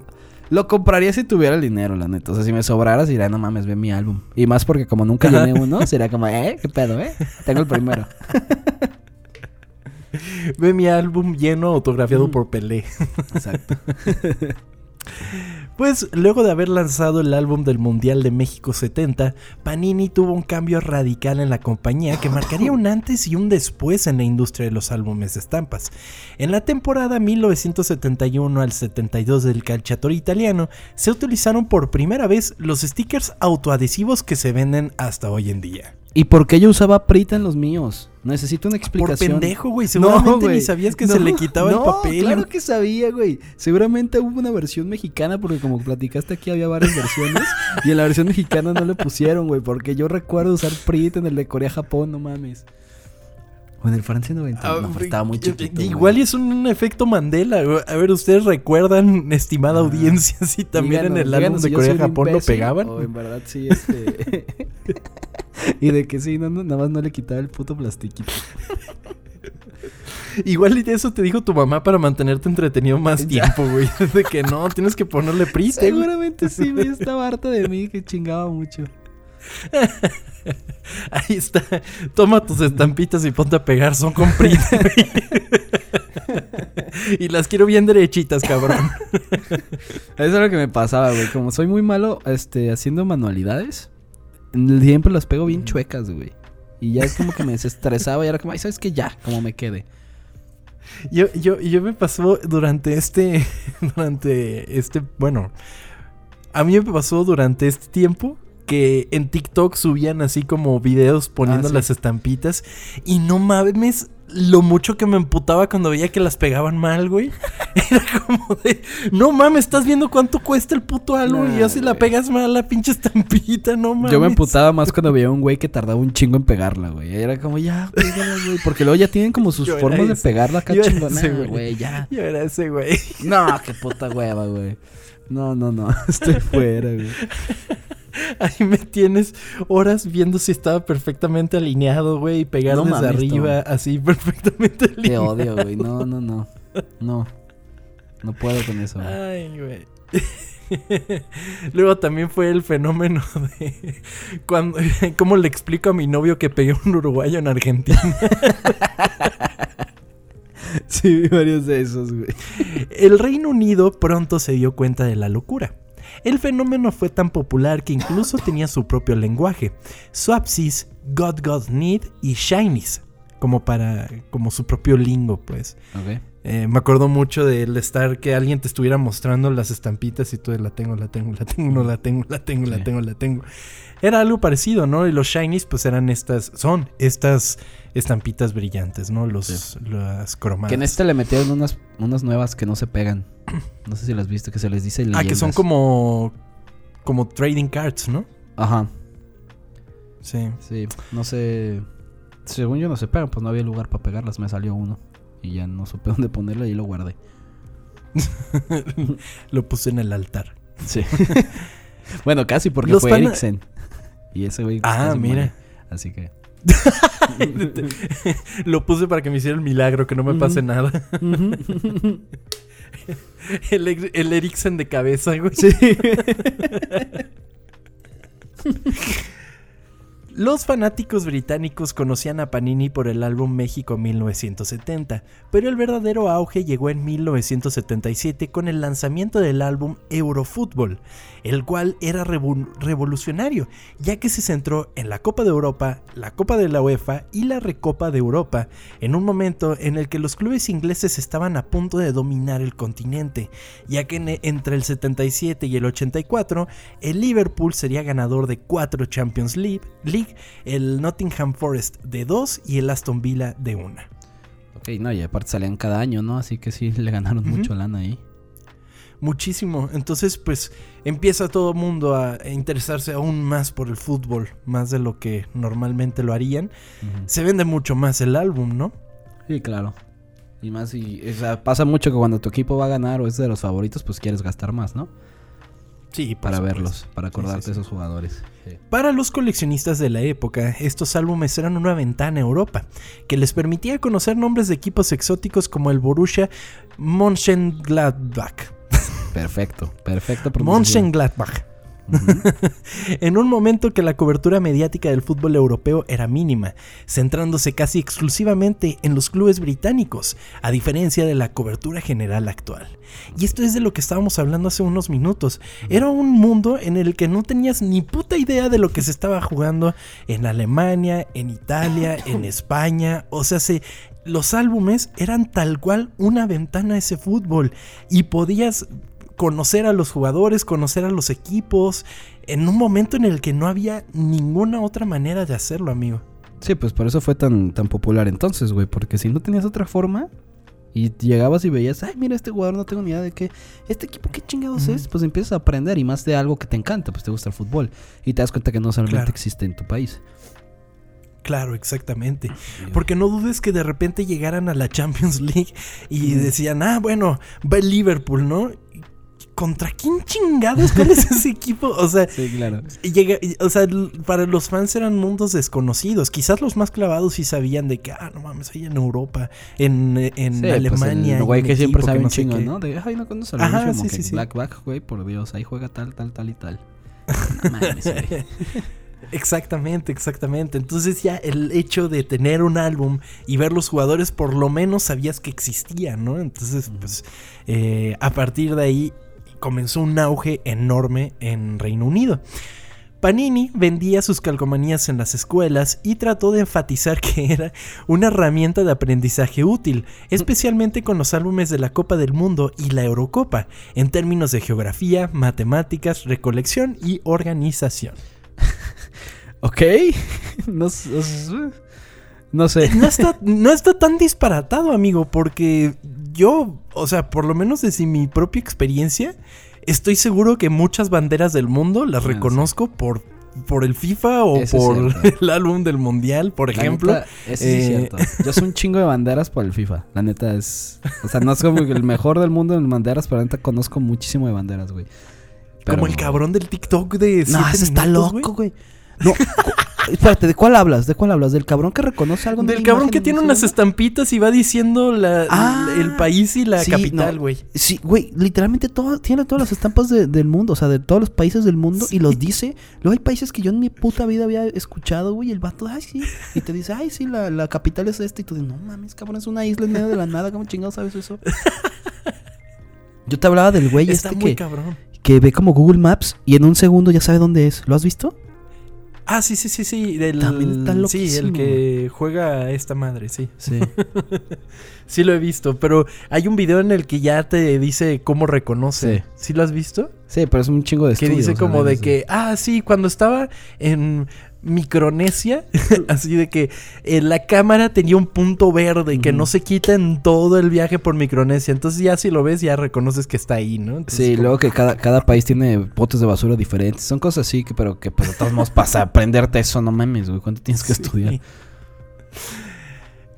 Speaker 2: lo compraría si tuviera el dinero, la neta. O sea, si me sobrara, diría, no mames, ve mi álbum. Y más porque como nunca llené uno, sería como, eh, qué pedo, eh. Tengo el primero.
Speaker 1: Ve mi álbum lleno autografiado
Speaker 2: Ujú.
Speaker 1: por Pelé.
Speaker 2: Exacto. (laughs)
Speaker 1: Pues luego de haber lanzado el álbum del Mundial de México 70, Panini tuvo un cambio radical en la compañía que marcaría un antes y un después en la industria de los álbumes de estampas. En la temporada 1971 al 72 del calciatore italiano, se utilizaron por primera vez los stickers autoadhesivos que se venden hasta hoy en día.
Speaker 2: ¿Y por qué yo usaba Prita en los míos? Necesito una
Speaker 1: Por
Speaker 2: explicación.
Speaker 1: pendejo, güey, seguramente
Speaker 2: güey.
Speaker 1: ni sabías que
Speaker 2: No,
Speaker 1: se le quitaba el papel.
Speaker 2: Claro que sabía, güey. Seguramente hubo una versión mexicana, porque como platicaste aquí había varias versiones. y en la versión mexicana no le pusieron, güey. Porque yo recuerdo usar Prit en el de Corea-Japón, no mames. O en el Francia 90.
Speaker 1: Ah,
Speaker 2: no, estaba muy chiquito. güey.
Speaker 1: Igual y es un, un efecto Mandela. güey. A ver, ¿ustedes recuerdan, (laughs) estimada
Speaker 2: Ah,
Speaker 1: audiencia, si también en el álbum de Corea-Japón lo pegaban?
Speaker 2: O en verdad sí, este. (laughs) y de que sí, no, no, nada más no le quitaba el puto plastiquito.
Speaker 1: Igual eso te dijo tu mamá para mantenerte entretenido más
Speaker 2: Ya.
Speaker 1: tiempo, güey. (laughs) De que no, tienes que ponerle güey.
Speaker 2: Seguramente sí, güey. Estaba harta de mí que chingaba mucho. (laughs)
Speaker 1: Ahí está. Toma tus estampitas y ponte a pegar. Son con güey. (laughs) Y las quiero bien derechitas, cabrón.
Speaker 2: Eso es lo que me pasaba, güey. Como soy muy malo este, haciendo manualidades, siempre las pego bien chuecas, güey. Y ya es como que me desestresaba y era como, ay, ¿sabes qué? Ya, como me quede.
Speaker 1: Yo, yo, yo me pasó durante este. (laughs) Durante este. Bueno. A mí me pasó durante este tiempo que en TikTok subían así como videos poniendo
Speaker 2: Ah, sí.
Speaker 1: las estampitas. Y no mames lo mucho que me emputaba cuando veía que las pegaban mal, güey. (laughs) Era como de. No mames, estás viendo cuánto cuesta el puto álbum. y si la pegas mal la pinche estampita, no mames.
Speaker 2: Yo me emputaba más cuando veía a un güey que tardaba un chingo en pegarla, güey. Era como, ya, pégala, güey. Porque luego ya tienen como sus formas de pegarla acá chingona,
Speaker 1: ese, güey.
Speaker 2: güey. Ya.
Speaker 1: Yo era ese, güey.
Speaker 2: No, qué puta hueva, güey. No, no, no. (laughs) Estoy fuera, güey. (laughs)
Speaker 1: Ahí me tienes horas viendo si estaba perfectamente alineado, güey, y pegar
Speaker 2: No
Speaker 1: desde
Speaker 2: mames,
Speaker 1: arriba, así (laughs) perfectamente
Speaker 2: Te
Speaker 1: alineado.
Speaker 2: odio, güey. No, no, no. No. No puedo con eso, güey.
Speaker 1: Ay, güey. (laughs) Luego también fue el fenómeno de cuando cómo le explico a mi novio que pegué un uruguayo en Argentina.
Speaker 2: Sí, vi varios de esos, güey.
Speaker 1: El Reino Unido pronto se dio cuenta de la locura. El fenómeno fue tan popular que incluso (laughs) tenía su propio lenguaje, Swapsis, God God Need y Shinies, como para como su propio lingo, pues. Eh, me acuerdo mucho del estar que alguien te estuviera mostrando las estampitas y tú de, la tengo, la tengo, la tengo, no la tengo, la tengo, la tengo, la tengo. Era algo parecido, ¿no? Y los shinies pues eran estas, son estas estampitas brillantes, ¿no? Los,
Speaker 2: Sí.
Speaker 1: las cromadas.
Speaker 2: Que en este le metieron unas, unas nuevas que no se pegan. (clears throat) No sé si las viste, que se les dice
Speaker 1: Ah, que son
Speaker 2: leyendas.
Speaker 1: como, como trading cards, ¿no?
Speaker 2: Ajá,
Speaker 1: Sí.
Speaker 2: sí. No sé... Según yo no se pegan, pues no había lugar para pegarlas. Me salió uno. Y ya no supe (laughs) dónde ponerlo y lo guardé. (laughs)
Speaker 1: Lo puse en el altar.
Speaker 2: Sí. (laughs) bueno, casi porque
Speaker 1: Los
Speaker 2: fue Eriksen. Y ese güey...
Speaker 1: Ah, mira.
Speaker 2: muere. Así que... (laughs)
Speaker 1: Lo puse para que me hiciera el milagro, que no me pase nada. (laughs) El, el Eriksen de cabeza, güey.
Speaker 2: sí. (laughs)
Speaker 1: Los fanáticos británicos conocían a Panini por el álbum México 1970, pero el verdadero auge llegó en 1977 con el lanzamiento del álbum Eurofútbol, el cual era revo- revolucionario, ya que se centró en la Copa de Europa, la Copa de la UEFA y la Recopa de Europa, en un momento en el que los clubes ingleses estaban a punto de dominar el continente, ya que en- entre el 77 y el 84 el Liverpool sería ganador de cuatro Champions League, League el Nottingham Forest de 2 y el Aston Villa de 1.
Speaker 2: Ok, no, y aparte salían cada año, ¿no? Así que sí, (laughs) le ganaron mucho lana ahí.
Speaker 1: Muchísimo. Entonces, pues empieza todo el mundo a interesarse aún más por el fútbol, más de lo que normalmente lo harían. Se vende mucho más el álbum, ¿no?
Speaker 2: Sí, claro. Y más, y, o sea, pasa mucho que cuando tu equipo va a ganar o es de los favoritos, pues quieres gastar más, ¿no?
Speaker 1: Sí,
Speaker 2: Para
Speaker 1: supuesto.
Speaker 2: verlos, para acordarte
Speaker 1: sí, sí.
Speaker 2: de esos jugadores.
Speaker 1: Para los coleccionistas de la época, estos álbumes eran una ventana a Europa, que les permitía conocer nombres de equipos exóticos como el Borussia Mönchengladbach.
Speaker 2: Perfecto, perfecto. pronunciación. (laughs)
Speaker 1: En un momento que la cobertura mediática del fútbol europeo era mínima, centrándose casi exclusivamente en los clubes británicos, a diferencia de la cobertura general actual. Y esto es de lo que estábamos hablando hace unos minutos. Era un mundo en el que no tenías ni puta idea de lo que se estaba jugando en Alemania, en Italia, (laughs) en España. O sea, se, los álbumes eran tal cual una ventana a ese fútbol y podías conocer a los jugadores, conocer a los equipos, en un momento en el que no había ninguna otra manera de hacerlo, amigo.
Speaker 2: Sí, pues por eso fue tan, tan popular entonces, güey. Porque si no tenías otra forma y llegabas y veías, ay, mira, este jugador no tengo ni idea de qué, este equipo qué chingados es, pues empiezas a aprender y más de algo que te encanta, pues te gusta el fútbol. Y te das cuenta que no solamente
Speaker 1: Claro.
Speaker 2: existe en tu país.
Speaker 1: Claro, exactamente. Porque no dudes que de repente llegaran a la Champions (laughs) League y decían, ah, bueno, va el Liverpool, ¿no? ¿Contra quién chingados? ¿Cuál es ese equipo? O sea,
Speaker 2: Sí, claro.
Speaker 1: llega, o sea, para los fans eran mundos desconocidos. Quizás los más clavados sí sabían de que, ah, no mames, ahí en Europa, en, en
Speaker 2: Sí, pues,
Speaker 1: Alemania.
Speaker 2: el
Speaker 1: hay
Speaker 2: güey que siempre sabe un
Speaker 1: sé
Speaker 2: chingo,
Speaker 1: qué".
Speaker 2: ¿no? De, ay, no conoces al
Speaker 1: Ajá, sí, sí, sí.
Speaker 2: Blackback, güey, por Dios, ahí juega tal, tal, tal y tal. (laughs) No mames, güey.
Speaker 1: Exactamente, exactamente. Entonces ya el hecho de tener un álbum y ver los jugadores por lo menos sabías que existían, ¿no? Entonces, pues eh, a partir de ahí comenzó un auge enorme en Reino Unido. Panini vendía sus calcomanías en las escuelas y trató de enfatizar que era una herramienta de aprendizaje útil, especialmente con los álbumes de la Copa del Mundo y la Eurocopa, en términos de geografía, matemáticas, recolección y organización. (laughs)
Speaker 2: Ok. (laughs) no, no sé.
Speaker 1: no está, no está tan disparatado, amigo, porque yo, o sea, por lo menos desde mi propia experiencia, estoy seguro que muchas banderas del mundo las
Speaker 2: Ah, sí.
Speaker 1: reconozco por, por el FIFA o
Speaker 2: Eso
Speaker 1: por (laughs) el álbum del Mundial, por
Speaker 2: La
Speaker 1: ejemplo.
Speaker 2: neta, eso sí es
Speaker 1: eh,
Speaker 2: cierto. (laughs) Yo soy un chingo de banderas por el FIFA. La neta es. O sea, no es como el mejor del mundo en banderas, pero la neta conozco muchísimo de banderas, güey. Pero-
Speaker 1: Como el cabrón del TikTok de.
Speaker 2: No, ese está loco, güey. (laughs) No, espérate, ¿de cuál hablas? ¿De cuál hablas? ¿Del cabrón que reconoce algo?
Speaker 1: Del cabrón que
Speaker 2: en
Speaker 1: tiene
Speaker 2: un
Speaker 1: unas estampitas y va diciendo la-
Speaker 2: Ah,
Speaker 1: el país y la
Speaker 2: sí,
Speaker 1: capital,
Speaker 2: no.
Speaker 1: güey.
Speaker 2: Sí, güey, literalmente todo, tiene todas las estampas de- del mundo, o sea, de todos los países del mundo y los dice. Luego hay países que yo en mi puta vida había escuchado, güey, el vato, ay, sí. Y te dice, ay, sí, la, la capital es esta. Y tú dices, no mames, cabrón, es una isla en medio de la nada, ¿cómo chingados sabes eso? (laughs) Yo te hablaba del güey
Speaker 1: Está
Speaker 2: este
Speaker 1: muy
Speaker 2: que,
Speaker 1: cabrón.
Speaker 2: que ve como Google Maps y en un segundo ya sabe dónde es. ¿Lo has visto?
Speaker 1: Ah, sí, sí, sí, sí. del-
Speaker 2: También está
Speaker 1: sí, el que juega a esta madre, sí.
Speaker 2: Sí. (laughs)
Speaker 1: Sí lo he visto, pero hay un video en el que ya te dice cómo reconoce.
Speaker 2: Sí.
Speaker 1: ¿Sí, lo has visto?
Speaker 2: Sí, pero es un chingo de
Speaker 1: Que
Speaker 2: estudios,
Speaker 1: dice como de que, ah, sí, cuando estaba en Micronesia, (laughs) así de que eh, la cámara tenía un punto verde que
Speaker 2: Ujú.
Speaker 1: no se quita en todo el viaje por Micronesia. Entonces ya si lo ves ya reconoces que está ahí, ¿no? Entonces,
Speaker 2: Sí,
Speaker 1: como-
Speaker 2: luego que cada, cada país tiene botes de basura diferentes. Son cosas así que, pero que pues de todos modos (laughs) pasa aprenderte eso, no mames, güey. ¿Cuánto tienes que
Speaker 1: Sí.
Speaker 2: estudiar?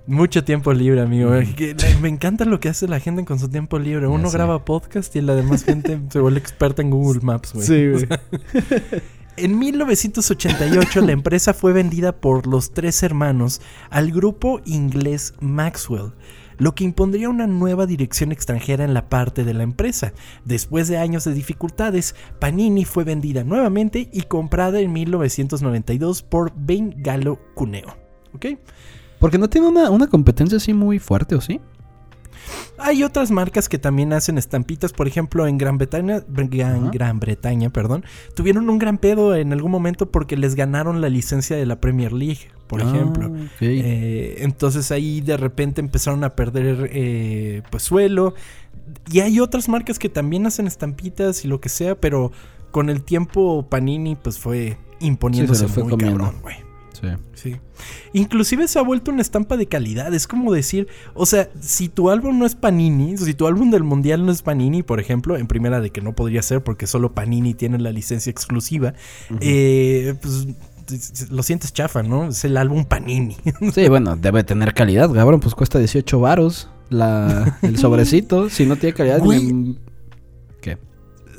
Speaker 1: Mucho tiempo libre, amigo. Que me encanta lo que hace la gente con su tiempo libre. Uno graba podcast y la demás gente (laughs) se vuelve experta en Google Maps, güey. O sea, en 1988 la empresa fue vendida por los tres hermanos al grupo inglés Maxwell, lo que impondría una nueva dirección extranjera en la parte de la empresa. Después de años de dificultades, Panini fue vendida nuevamente y comprada en 1992 por Bain Gallo Cuneo. ¿Ok?
Speaker 2: Porque no tiene una, una competencia así muy fuerte, ¿o sí?
Speaker 1: Hay otras marcas que también hacen estampitas, por ejemplo, en Gran Bretaña, Gran. Gran Bretaña, perdón, tuvieron un gran pedo en algún momento porque les ganaron la licencia de la Premier League, por
Speaker 2: Ah,
Speaker 1: ejemplo. Eh, entonces ahí de repente empezaron a perder eh, pues suelo. Y hay otras marcas que también hacen estampitas y lo que sea, pero con el tiempo Panini pues fue imponiéndose
Speaker 2: Sí, se fue
Speaker 1: muy
Speaker 2: comiendo.
Speaker 1: cabrón, güey.
Speaker 2: Sí.
Speaker 1: Sí. Inclusive se ha vuelto una estampa de calidad. Es como decir, o sea, si tu álbum no es Panini, si tu álbum del mundial no es Panini, por ejemplo, en primera de que no podría ser porque solo Panini tiene la licencia exclusiva, eh, pues lo sientes chafa, ¿no? Es el álbum Panini. (laughs)
Speaker 2: Sí, bueno, debe tener calidad, cabrón. Pues cuesta 18 varos la, el sobrecito. si no tiene calidad,
Speaker 1: Güey.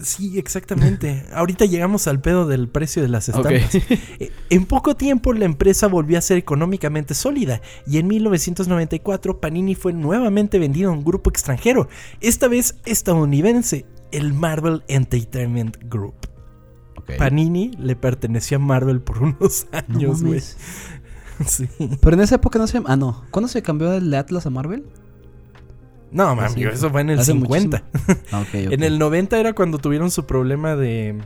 Speaker 1: Sí, exactamente. (laughs) Ahorita llegamos al pedo del precio de las estampas. (laughs) Eh, En poco tiempo la empresa volvió a ser económicamente sólida y en 1994 Panini fue nuevamente vendido a un grupo extranjero, esta vez estadounidense, el Marvel Entertainment Group. Panini le perteneció a Marvel por unos
Speaker 2: No
Speaker 1: años, güey. (laughs) Sí.
Speaker 2: Pero en esa época no se... Ah, no. ¿Cuándo se cambió de Atlas a Marvel?
Speaker 1: No, mami,
Speaker 2: Sí.
Speaker 1: eso fue en el
Speaker 2: Hace
Speaker 1: 50.
Speaker 2: Ah. (laughs)
Speaker 1: En el 90 era cuando tuvieron su problema de,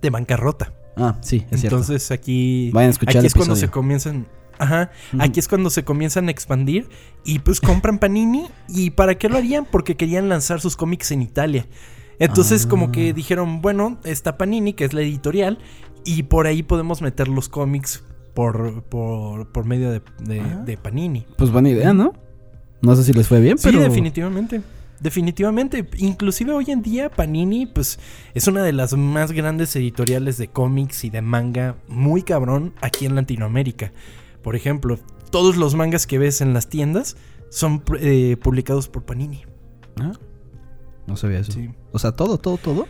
Speaker 1: de bancarrota.
Speaker 2: Ah, sí, es cierto.
Speaker 1: Entonces aquí,
Speaker 2: Vayan a escuchar
Speaker 1: aquí
Speaker 2: el
Speaker 1: es cuando se comienzan. Ajá, aquí es cuando se comienzan a expandir y pues compran Panini y ¿para qué lo harían? Porque querían lanzar sus cómics en Italia. Entonces
Speaker 2: Ah.
Speaker 1: como que dijeron, bueno, está Panini, que es la editorial, y por ahí podemos meter los cómics por, por, por medio de, de- de Panini.
Speaker 2: Pues buena idea, ¿no? No sé si les fue bien,
Speaker 1: Sí,
Speaker 2: pero...
Speaker 1: definitivamente. Definitivamente. Inclusive hoy en día Panini, pues, es una de las más grandes editoriales de cómics y de manga muy cabrón aquí en Latinoamérica. Por ejemplo, todos los mangas que ves en las tiendas son eh, publicados por Panini.
Speaker 2: Ah, No sabía eso.
Speaker 1: Sí.
Speaker 2: O sea, todo, todo, todo.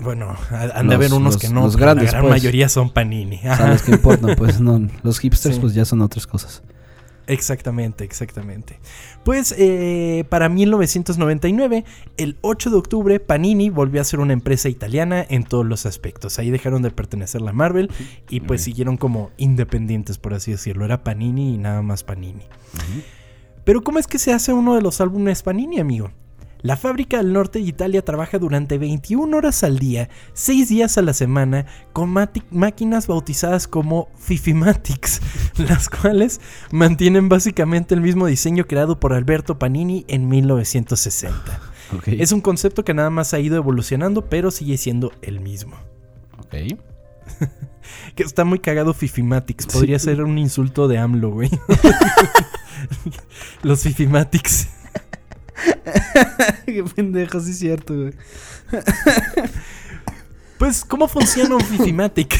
Speaker 1: Bueno, ha- han de haber unos
Speaker 2: los-
Speaker 1: que no.
Speaker 2: los grandes,
Speaker 1: la gran
Speaker 2: pues.
Speaker 1: mayoría son Panini.
Speaker 2: O sea, los que importan, pues (laughs) no. Los hipsters,
Speaker 1: Sí.
Speaker 2: pues ya son otras cosas.
Speaker 1: Exactamente, exactamente. Pues eh, para 1999, el 8 de octubre, Panini volvió a ser una empresa italiana en todos los aspectos. Ahí dejaron de pertenecer a la Marvel y pues siguieron como independientes, por así decirlo. Era Panini y nada más Panini. Pero ¿cómo es que se hace uno de los álbumes Panini, amigo? La fábrica del norte de Italia trabaja durante 21 horas al día, 6 días a la semana, con máquinas bautizadas como Fifimatics, (laughs) las cuales mantienen básicamente el mismo diseño creado por Alberto Panini en 1960.
Speaker 2: Ok.
Speaker 1: Es un concepto que nada más ha ido evolucionando, pero sigue siendo el mismo.
Speaker 2: Ok. (laughs)
Speaker 1: Que está muy cagado Fifimatics, podría
Speaker 2: Sí.
Speaker 1: ser un insulto de AMLO, güey. (laughs) Los Fifimatics. (laughs)
Speaker 2: Qué pendejo, sí es cierto, güey. (laughs)
Speaker 1: Pues, ¿cómo funciona un Fifimatic?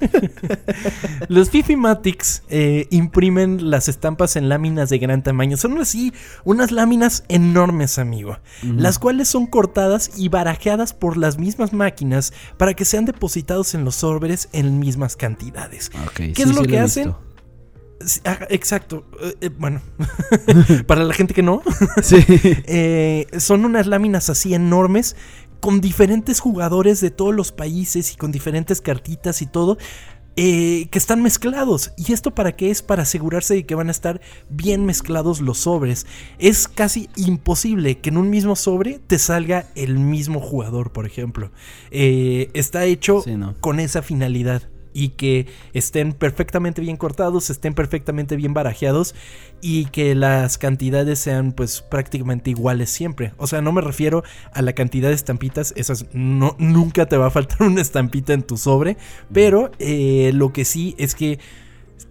Speaker 1: (laughs) Los Fifimatics eh, imprimen las estampas en láminas de gran tamaño. Son así, unas láminas enormes, amigo. Las cuales son cortadas y barajeadas por las mismas máquinas para que sean depositados en los sobres en mismas cantidades. ¿Qué
Speaker 2: sí,
Speaker 1: es lo
Speaker 2: sí
Speaker 1: que hacen?
Speaker 2: visto.
Speaker 1: Sí, ajá, exacto. Eh, eh, bueno, (laughs) (laughs) para la gente que no, (laughs)
Speaker 2: Sí.
Speaker 1: eh, son unas láminas así enormes con diferentes jugadores de todos los países y con diferentes cartitas y todo. eh, que están mezclados. ¿Y esto para qué es? Para asegurarse de que van a estar bien mezclados los sobres. Es casi imposible que en un mismo sobre te salga el mismo jugador, por ejemplo. Está hecho
Speaker 2: Sí, no.
Speaker 1: con esa finalidad. Y que estén perfectamente bien cortados, estén perfectamente bien barajeados y que las cantidades sean pues prácticamente iguales siempre. O sea, no me refiero a la cantidad de estampitas, esas no, nunca te va a faltar (laughs) una estampita en tu sobre, pero eh, lo que sí es que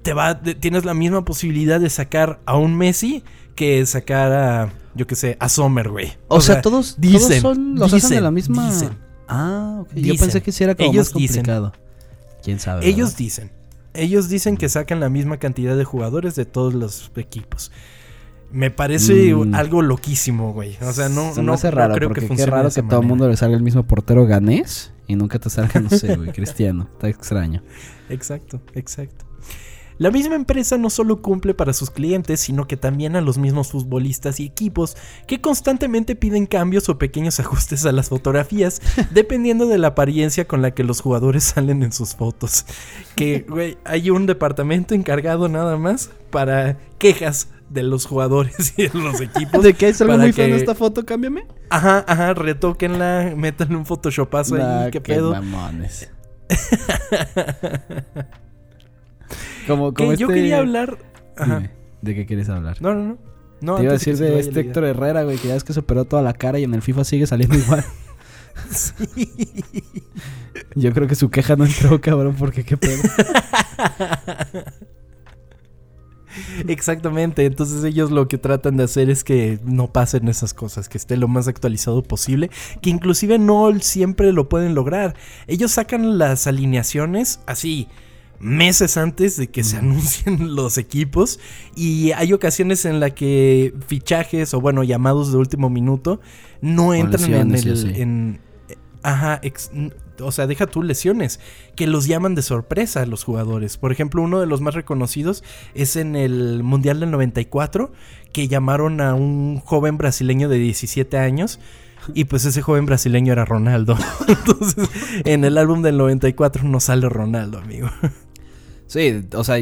Speaker 1: te va, tienes la misma posibilidad de sacar a un Messi que sacar a, yo qué sé, a Sommer, güey.
Speaker 2: O, sea, todos,
Speaker 1: dicen,
Speaker 2: todos son, los hacen de
Speaker 1: dicen,
Speaker 2: la misma.
Speaker 1: dicen.
Speaker 2: Ah, ok. Yo
Speaker 1: Dicen.
Speaker 2: pensé que sí era como
Speaker 1: Ellos
Speaker 2: más
Speaker 1: dicen.
Speaker 2: Complicado. ¿Quién sabe?
Speaker 1: Ellos
Speaker 2: verdad?
Speaker 1: dicen. Ellos dicen que sacan la misma cantidad de jugadores de todos los equipos. Me parece
Speaker 2: Mm.
Speaker 1: algo loquísimo, güey. O sea, no,
Speaker 2: Se me
Speaker 1: no,
Speaker 2: hace
Speaker 1: no
Speaker 2: raro,
Speaker 1: creo
Speaker 2: porque
Speaker 1: que
Speaker 2: qué
Speaker 1: funcione
Speaker 2: raro
Speaker 1: de
Speaker 2: que todo el mundo le salga el mismo portero ganés y nunca te salga, no sé, güey, (laughs) cristiano. Está extraño.
Speaker 1: Exacto, exacto. La misma empresa no solo cumple para sus clientes, sino que también a los mismos futbolistas y equipos que constantemente piden cambios o pequeños (laughs) ajustes a las fotografías, dependiendo de la apariencia con la que los jugadores (laughs) salen en sus fotos. Que, güey, hay un departamento encargado nada más para quejas de los jugadores (laughs) y de los equipos.
Speaker 2: ¿De qué hay algo muy feo en
Speaker 1: que-
Speaker 2: esta foto? Cámbiame.
Speaker 1: Ajá, ajá, retóquenla, métanle un photoshopazo
Speaker 2: Nah,
Speaker 1: ahí, qué pedo.
Speaker 2: mamones. Como, como
Speaker 1: yo
Speaker 2: este-
Speaker 1: quería hablar... Ajá.
Speaker 2: Dime, ¿De qué quieres hablar?
Speaker 1: No, no, no. no
Speaker 2: Te iba a decir de este. Héctor Herrera, güey, que ya es que se operó toda la cara y en el FIFA sigue saliendo (laughs) igual. Yo creo que su queja no entró, cabrón, porque qué pedo. (laughs)
Speaker 1: Exactamente, entonces ellos lo que tratan de hacer es que no pasen esas cosas, que esté lo más actualizado posible, que inclusive no siempre lo pueden lograr. Ellos sacan las alineaciones así meses antes de que se anuncien (laughs) los equipos y hay ocasiones en la que fichajes o bueno llamados de último minuto no entran en el en, ajá o sea, deja tú lesiones, que los llaman de sorpresa a los jugadores. Por ejemplo, uno de los más reconocidos es en el Mundial del 94, que llamaron a un joven brasileño de 17 años. Y pues ese joven brasileño era Ronaldo. (laughs) Entonces, en el álbum del 94 no sale Ronaldo, amigo.
Speaker 2: Sí, o sea,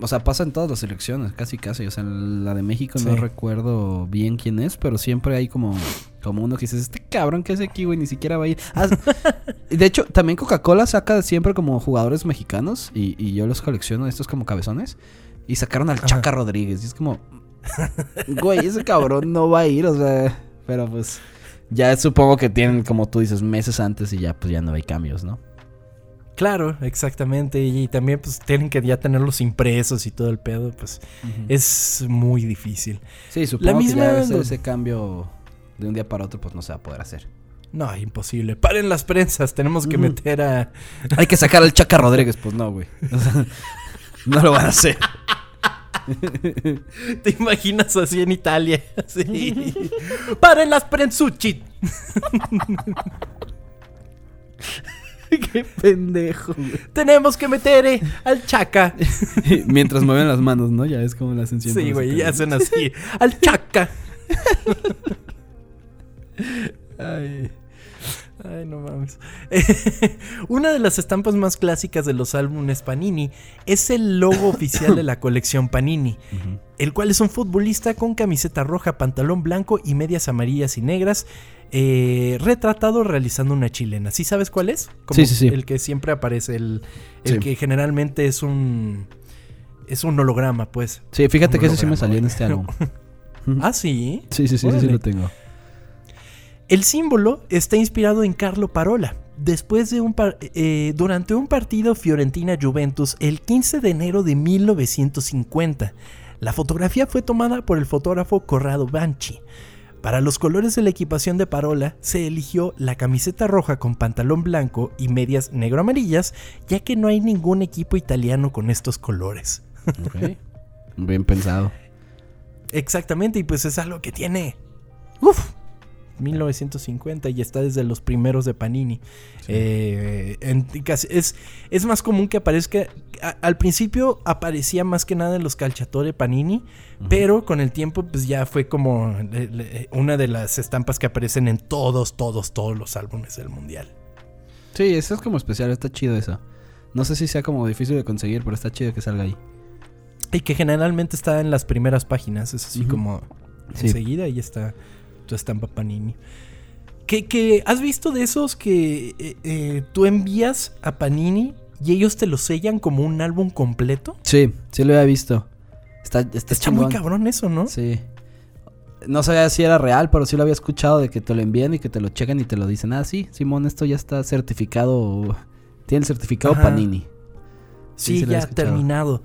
Speaker 2: o sea, pasa en todas las elecciones, casi casi. O sea, la de México no recuerdo bien quién es, pero siempre hay como, como uno que dice, este cabrón que es aquí, güey, ni siquiera va a ir. Ah, (laughs) de hecho, también Coca-Cola saca siempre como jugadores mexicanos y, yo los colecciono, estos como cabezones. Y sacaron al Chaca Rodríguez. Y es como, güey, ese cabrón no va a ir, o sea, pero pues ya supongo que tienen, como tú dices, meses antes y ya pues ya no hay cambios, ¿no?
Speaker 1: Claro, exactamente. Y también pues tienen que ya tenerlos impresos y todo el pedo, pues es muy difícil.
Speaker 2: Sí, supongo La misma que ese cambio de un día para otro pues no se va a poder hacer.
Speaker 1: No, imposible. Paren las prensas, tenemos que meter a...
Speaker 2: Hay que sacar al Chaca Rodríguez, pues no, güey. no lo van a hacer. (laughs)
Speaker 1: ¿Te imaginas así en Italia? (laughs) Paren las prensuchit. (laughs) (laughs)
Speaker 2: Qué pendejo.
Speaker 1: Tenemos que meter eh, al chaca. (laughs)
Speaker 2: Mientras mueven las manos, ¿no? Ya es como la sensación.
Speaker 1: Sí, güey, ya hacen así. al chaca. (laughs) Ay. Ay, no mames. Una de las estampas más clásicas de los álbumes Panini es el logo (coughs) oficial de la colección Panini, el cual es un futbolista con camiseta roja, pantalón blanco y medias amarillas y negras, eh, retratado realizando una chilena. ¿Sí sabes cuál es?
Speaker 2: sí, sí, sí.
Speaker 1: El que siempre aparece, el, el que generalmente es un es un holograma, pues.
Speaker 2: Sí, fíjate que ese sí me salió en este álbum. (laughs)
Speaker 1: ah, sí.
Speaker 2: Sí, sí, sí, sí, sí lo tengo.
Speaker 1: El símbolo está inspirado en Carlo Parola. Después de un eh, durante un partido Fiorentina-Juventus el 15 de enero de 1950. La fotografía fue tomada por el fotógrafo Corrado Banchi. Para los colores de la equipación de Parola se eligió la camiseta roja con pantalón blanco y medias negro-amarillas, ya que no hay ningún equipo italiano con estos colores.
Speaker 2: Bien pensado.
Speaker 1: Exactamente, y pues es algo que tiene... Uf, 1950 y está desde los primeros de Panini. Eh, es, es, más común que aparezca. al principio aparecía más que nada en los calciatore Panini, pero con el tiempo, pues ya fue como una de las estampas que aparecen en todos, todos, todos los álbumes del mundial.
Speaker 2: Sí, eso es como especial, está chido eso. No sé si sea como difícil de conseguir, pero está chido que salga ahí.
Speaker 1: Y que generalmente está en las primeras páginas, es así como enseguida y está tu estampa Panini. Que, has visto de esos que eh, eh, tú envías a Panini y ellos te lo sellan como un álbum completo.
Speaker 2: Sí, sí lo había visto. Está,
Speaker 1: está, muy cabrón eso, ¿no?
Speaker 2: Sí. No sabía si era real, pero sí lo había escuchado de que te lo envían y que te lo checan y te lo dicen. Ah, sí, Simón, esto ya está certificado. Tiene el certificado Panini.
Speaker 1: Sí, ya terminado.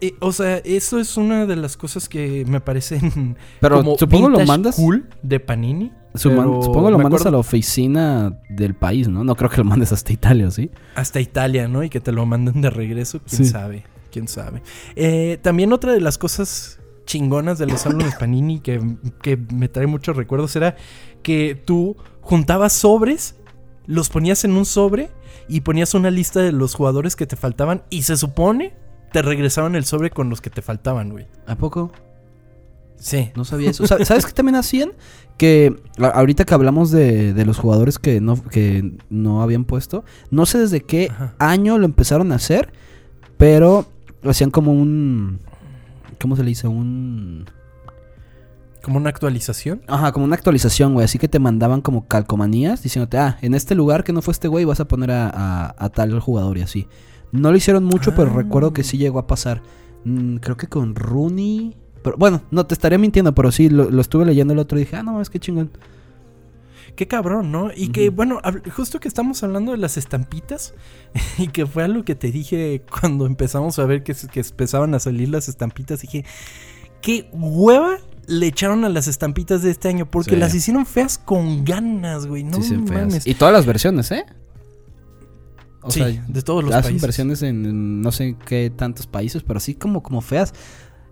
Speaker 1: Eh, o sea, eso es una de las cosas que me parecen. (laughs)
Speaker 2: Pero supongo lo mandas.
Speaker 1: cool de Panini.
Speaker 2: supongo lo mandas a la oficina del país, ¿no? No creo que lo mandes hasta Italia, ¿sí?
Speaker 1: Hasta Italia, ¿no? Y que te lo manden de regreso, quién sabe. Quién sabe. Eh, también otra de las cosas chingonas de los álbumes (laughs) Panini que, que me trae muchos recuerdos era que tú juntabas sobres, los ponías en un sobre y ponías una lista de los jugadores que te faltaban y se supone te regresaban el sobre con los que te faltaban, güey.
Speaker 2: ¿A poco?
Speaker 1: Sí.
Speaker 2: No sabía eso. ¿Sabes qué también hacían? Que ahorita que hablamos de, los jugadores que no, que no habían puesto, no sé desde qué año lo empezaron a hacer, pero hacían como un... ¿Cómo se le dice? Un...
Speaker 1: ¿Como una actualización?
Speaker 2: Ajá, como una actualización, güey. Así que te mandaban como calcomanías diciéndote, ah, en este lugar que no fue este güey vas a poner a, a tal jugador y así. No lo hicieron mucho, pero recuerdo que sí llegó a pasar. Mm, creo que con Rooney. Pero, bueno, no te estaría mintiendo, pero sí lo, estuve leyendo el otro y dije, ah, no, es que chingón.
Speaker 1: qué cabrón, ¿no? Y que, bueno, justo que estamos hablando de las estampitas, (laughs) y que fue algo que te dije cuando empezamos a ver que, que empezaban a salir las estampitas, dije, qué hueva le echaron a las estampitas de este año, porque las hicieron feas con ganas, güey, no
Speaker 2: mames. Y todas las versiones, ¿eh?
Speaker 1: O sea, de todos los
Speaker 2: países. versiones en no sé qué tantos países, pero así como, como feas.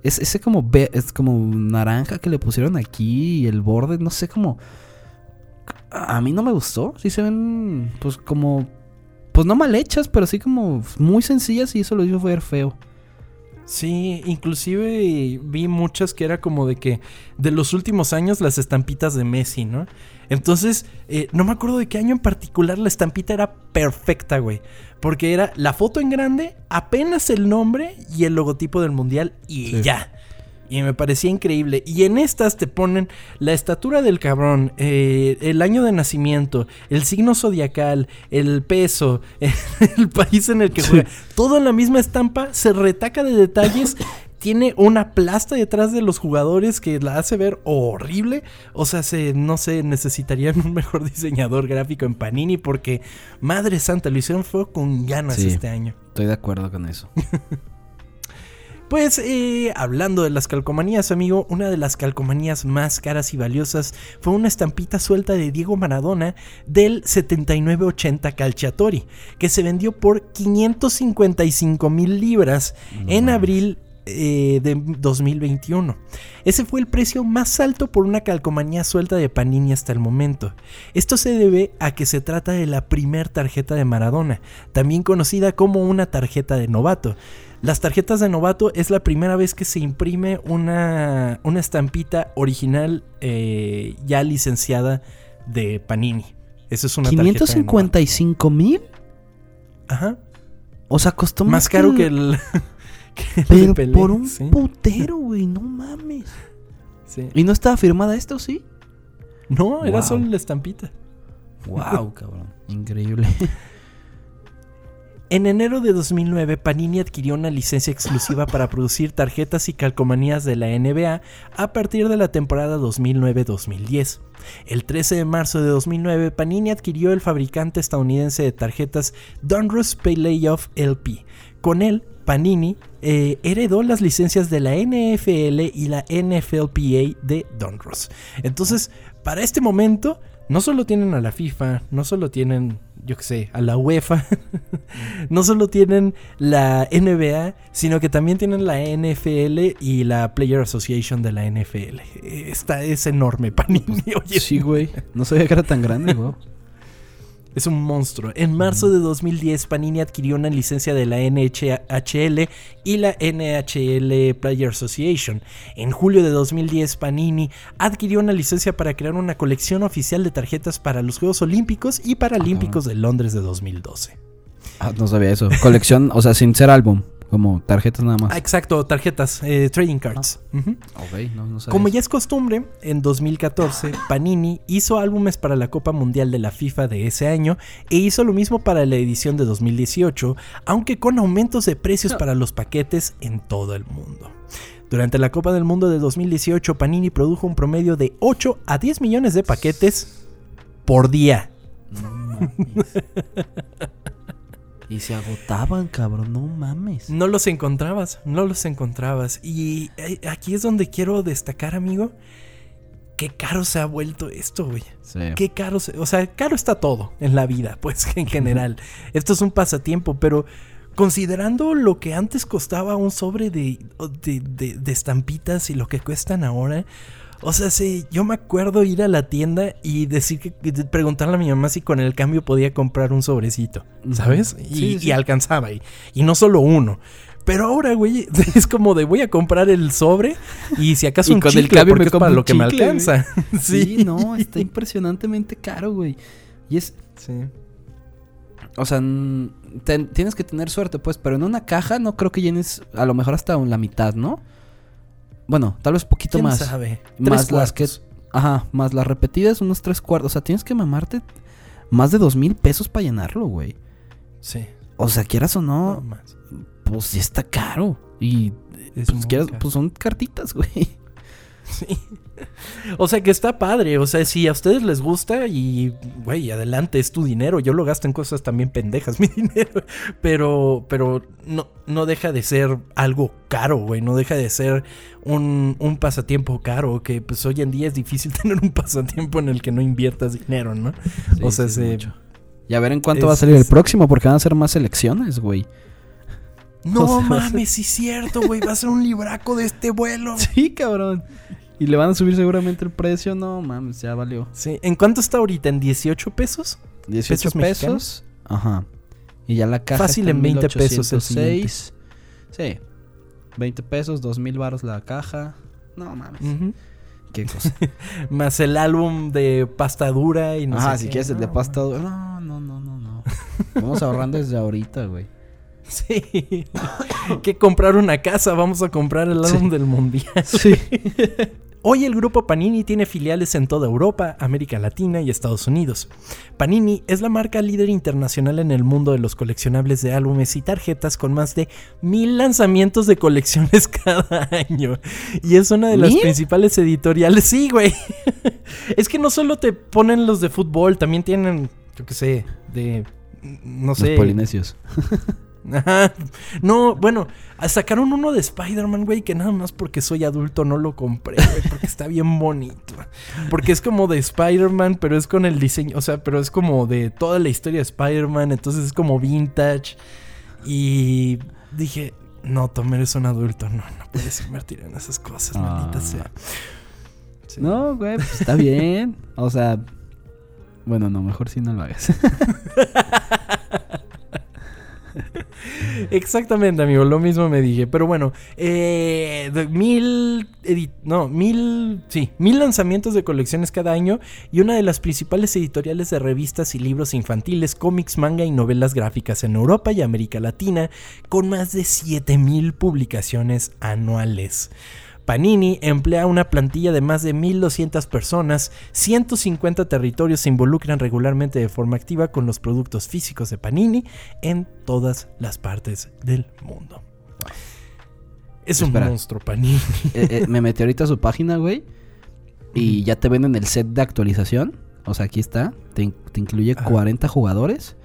Speaker 2: Es, ese como es como naranja que le pusieron aquí y el borde, no sé cómo. A mí no me gustó. Sí se ven, pues como. Pues no mal hechas, pero así como muy sencillas y eso lo hizo ver feo.
Speaker 1: Sí, inclusive vi muchas que era como de que de los últimos años las estampitas de Messi, ¿no? Entonces, eh, no me acuerdo de qué año en particular la estampita era perfecta, güey. Porque era la foto en grande, apenas el nombre y el logotipo del mundial y ya. Y me parecía increíble. Y en estas te ponen la estatura del cabrón, eh, el año de nacimiento, el signo zodiacal, el peso, (laughs) el país en el que juega. Todo en la misma estampa, se retaca de detalles. (laughs) tiene una plasta detrás de los jugadores que la hace ver horrible. O sea, se, no sé, necesitarían un (laughs) mejor diseñador gráfico en Panini porque, madre santa, lo hicieron fue con ganas este año.
Speaker 2: Estoy de acuerdo con eso. (laughs)
Speaker 1: Pues eh, hablando de las calcomanías, amigo, una de las calcomanías más caras y valiosas fue una estampita suelta de Diego Maradona del 7980 Calciatori, que se vendió por 555 mil libras en abril eh, de 2021. Ese fue el precio más alto por una calcomanía suelta de Panini hasta el momento. Esto se debe a que se trata de la primer tarjeta de Maradona, también conocida como una tarjeta de novato. Las tarjetas de novato es la primera vez que se imprime una, una estampita original eh, ya licenciada de Panini. Eso es una
Speaker 2: 555 mil.
Speaker 1: Ajá.
Speaker 2: O sea, costó
Speaker 1: más, caro que el. (laughs)
Speaker 2: Pero por un putero, güey, no mames. (laughs) Sí. ¿Y no estaba firmada esto, sí?
Speaker 1: No, era solo la estampita.
Speaker 2: Wow, (laughs) cabrón. Increíble.
Speaker 1: En enero de 2009, Panini adquirió una licencia exclusiva para producir tarjetas y calcomanías de la NBA a partir de la temporada 2009-2010. El 13 de marzo de 2009, Panini adquirió el fabricante estadounidense de tarjetas Donruss Playoff LP. Con él, Panini eh, heredó las licencias de la NFL y la NFLPA de Donruss. Entonces, para este momento, no solo tienen a la FIFA, no solo tienen yo qué sé, a la UEFA, (laughs) no solo tienen la NBA, sino que también tienen la NFL y la Player Association de la NFL. Esta es enorme, Panini.
Speaker 2: Oye, sí, güey. No sabía que era tan grande, (laughs) güey.
Speaker 1: Es un monstruo. En marzo de 2010, Panini adquirió una licencia de la NHL y la NHL Player Association. En julio de 2010, Panini adquirió una licencia para crear una colección oficial de tarjetas para los Juegos Olímpicos y Paralímpicos de Londres de 2012.
Speaker 2: Ah, no sabía eso. Colección, o sea, sin ser álbum. Como tarjetas nada más.
Speaker 1: Ah, exacto, tarjetas, eh, trading cards.
Speaker 2: Ah.
Speaker 1: Como ya es costumbre, en 2014 (gasps) Panini hizo álbumes para la Copa Mundial de la FIFA de ese año e hizo lo mismo para la edición de 2018, aunque con aumentos de precios (laughs) para los paquetes en todo el mundo. Durante la Copa del Mundo de 2018, Panini produjo un promedio de 8 a 10 millones de paquetes por día. (laughs)
Speaker 2: Y se agotaban, cabrón, no mames.
Speaker 1: No los encontrabas, no los encontrabas. Y eh, aquí es donde quiero destacar, amigo, qué caro se ha vuelto esto, güey. Sí. Qué caro, se, o sea, caro está todo en la vida, (laughs) pues en general. esto es un pasatiempo, pero considerando lo que antes costaba un sobre de, de, de estampitas y lo que cuestan ahora, o sea, sí, yo me acuerdo ir a la tienda y decir que preguntarle a mi mamá si con el cambio podía comprar un sobrecito, ¿sabes? y, alcanzaba, y, y no solo uno. Pero ahora, güey, (laughs) es como de voy a comprar el sobre y si acaso un con el cambio me para lo que me alcanza. (laughs)
Speaker 2: sí. no, está impresionantemente caro, güey. Y es Sí. O sea, tienes que tener suerte, pues, pero en una caja no creo que llenes a lo mejor hasta la mitad, ¿no? Bueno, tal vez poquito más.
Speaker 1: Sabe?
Speaker 2: Más las que. Ajá, más las repetidas, unos tres cuartos. O sea, tienes que mamarte más de dos mil pesos para llenarlo, güey.
Speaker 1: Sí.
Speaker 2: O sea, quieras o no, pues sí está caro. Y pues, quieras, pues son cartitas, (laughs) güey.
Speaker 1: Sí. O sea que está padre. O sea, si a ustedes les gusta y, güey, adelante, es tu dinero. Yo lo gasto en cosas también pendejas, (laughs) mi dinero. Pero, pero no, no deja de ser algo caro, güey. No deja de ser un, un pasatiempo caro. Que pues hoy en día es difícil (laughs) tener un pasatiempo en el que no inviertas dinero, ¿no?
Speaker 2: Sí,
Speaker 1: o sea,
Speaker 2: sí,
Speaker 1: se-.
Speaker 2: Y a ver en cuánto
Speaker 1: Es-
Speaker 2: va a salir el próximo, porque van a ser más elecciones, güey.
Speaker 1: No (laughs)
Speaker 2: O sea,
Speaker 1: mames, sí es cierto, güey. Va a ser un libraco de este vuelo. (laughs)
Speaker 2: Sí, cabrón. Y le van a subir seguramente el precio. No, mames, ya valió.
Speaker 1: Sí. ¿En cuánto está ahorita? ¿En 18 pesos?
Speaker 2: 18
Speaker 1: ¿Pesos?
Speaker 2: Ajá. Y ya la caja.
Speaker 1: Fácil
Speaker 2: está
Speaker 1: en 20 pesos el
Speaker 2: 1806. Sí. 20 pesos, 2000 baros la caja. No mames. Qué cosa. (laughs)
Speaker 1: Más el álbum de pasta dura y no
Speaker 2: Ajá,
Speaker 1: sé
Speaker 2: si
Speaker 1: qué.
Speaker 2: quieres el de pasta. dura. No, no, no, no, no. Vamos ahorrando desde ahorita, güey. (laughs)
Speaker 1: Sí. que comprar una casa, vamos a comprar el álbum
Speaker 2: Sí.
Speaker 1: del mundial. (laughs)
Speaker 2: Sí. (laughs)
Speaker 1: Hoy el grupo Panini tiene filiales en toda Europa, América Latina y Estados Unidos. Panini es la marca líder internacional en el mundo de los coleccionables de álbumes y tarjetas con más de mil lanzamientos de colecciones cada año. Y es una de las
Speaker 2: ¿Mil?
Speaker 1: principales editoriales. Sí, güey. es que no solo te ponen los de fútbol, también tienen, yo qué sé, de... No sé.
Speaker 2: Los polinesios.
Speaker 1: No, bueno, sacaron uno de Spider-Man, güey, que nada más porque soy adulto no lo compré, güey, porque está bien bonito. Porque es como de Spider-Man, pero es con el diseño, o sea, pero es como de toda la historia de Spider-Man, entonces es como vintage. Y dije, no, Tomer es un adulto, no, no puedes invertir en esas cosas, maldita
Speaker 2: Ah.
Speaker 1: sea. Sí.
Speaker 2: No, güey, pues está bien. O sea, bueno, no, mejor si no lo hagas. (laughs)
Speaker 1: Exactamente, amigo, lo mismo me dije. Pero bueno, eh, mil, no, mil, sí, mil lanzamientos de colecciones cada año y una de las principales editoriales de revistas y libros infantiles, cómics, manga y novelas gráficas en Europa y América Latina, con más de 7000 publicaciones anuales. Panini emplea una plantilla de más de 1.200 personas, 150 territorios se involucran regularmente de forma activa con los productos físicos de Panini en todas las partes del mundo. Es un monstruo Panini. (laughs)
Speaker 2: Eh, eh, me metí ahorita a su página, güey. Y ya te venden el set de actualización. O sea, aquí está. Te, in- te incluye
Speaker 1: Ajá.
Speaker 2: 40 jugadores.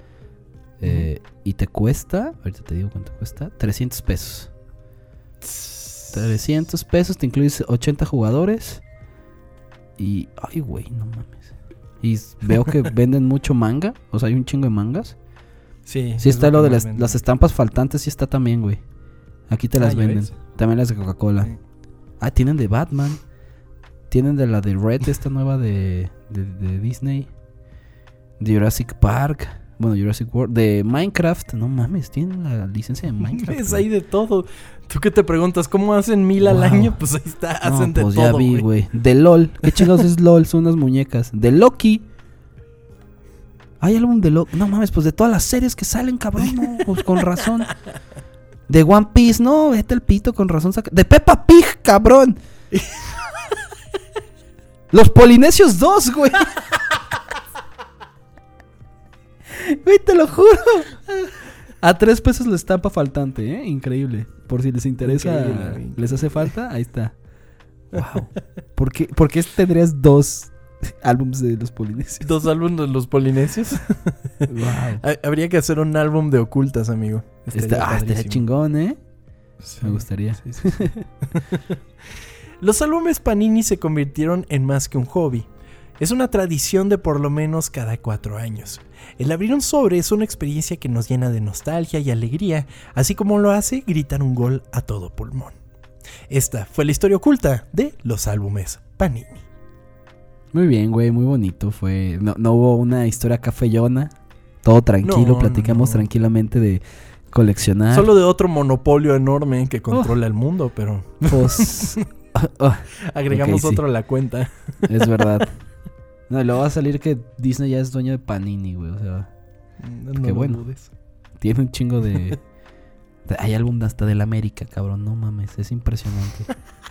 Speaker 2: eh, y te cuesta. Ahorita te digo cuánto cuesta. 300 pesos. 300 pesos. Te incluye 80 jugadores. Y. Ay, güey, no mames. Y veo que (laughs) venden mucho manga. O sea, hay un chingo de mangas.
Speaker 1: Sí,
Speaker 2: Sí
Speaker 1: es
Speaker 2: está lo de las, las estampas faltantes. Sí está también, güey. Aquí te
Speaker 1: Ah,
Speaker 2: las venden. También las de Coca-Cola.
Speaker 1: Sí.
Speaker 2: Ah, tienen de Batman. Tienen de la de Red, esta nueva de, de, de Disney. De Jurassic Park. Bueno, Jurassic World. De Minecraft. No mames, tienen la licencia de (laughs) Minecraft.
Speaker 1: Es ahí de todo. Tú que te preguntas, ¿cómo hacen mil al año? Pues ahí está,
Speaker 2: No,
Speaker 1: hacen de
Speaker 2: pues
Speaker 1: todo.
Speaker 2: ya vi,
Speaker 1: güey.
Speaker 2: güey. De LOL. ¿Qué chingados es (laughs) LOL? Son unas muñecas. De Loki. Hay álbum de Loki. No mames, pues de todas las series que salen, cabrón. No, pues con razón. De One Piece, no, vete el pito, con razón. saca- De Peppa Pig, cabrón. (laughs) Los Polinesios 2, güey. Güey, te lo juro. A tres pesos la estampa faltante, ¿eh? Increíble. Por si les interesa,
Speaker 1: Increíble,
Speaker 2: les hace falta, ahí está. Wow. ¿Por qué, por qué tendrías dos álbums de los Polinesios?
Speaker 1: Dos álbumes de los polinesios.
Speaker 2: Wow.
Speaker 1: Ha- Habría que hacer un álbum de ocultas, amigo.
Speaker 2: Está, ah, estaría chingón, ¿eh?
Speaker 1: Sí.
Speaker 2: Me gustaría.
Speaker 1: Sí, sí, sí. (laughs) Los álbumes Panini se convirtieron en más que un hobby. Es una tradición de por lo menos cada cuatro años. El abrir un sobre es una experiencia que nos llena de nostalgia y alegría, así como lo hace gritar un gol a todo pulmón. Esta fue la historia oculta de los álbumes Panini.
Speaker 2: Muy bien, güey, muy bonito. Fue. No, no hubo una historia cafellona. Todo tranquilo,
Speaker 1: No,
Speaker 2: platicamos
Speaker 1: no.
Speaker 2: tranquilamente de coleccionar.
Speaker 1: Solo de otro monopolio enorme que controla el mundo, pero
Speaker 2: Pues. ah, (laughs)
Speaker 1: agregamos
Speaker 2: Ok, sí.
Speaker 1: otro a la cuenta.
Speaker 2: es verdad. (laughs) No, y luego va a salir que Disney ya es dueño de Panini, güey. O sea,
Speaker 1: No
Speaker 2: Qué
Speaker 1: lo
Speaker 2: bueno.
Speaker 1: dudes.
Speaker 2: tiene un chingo de. de- hay álbum hasta del América, cabrón. No mames, es impresionante.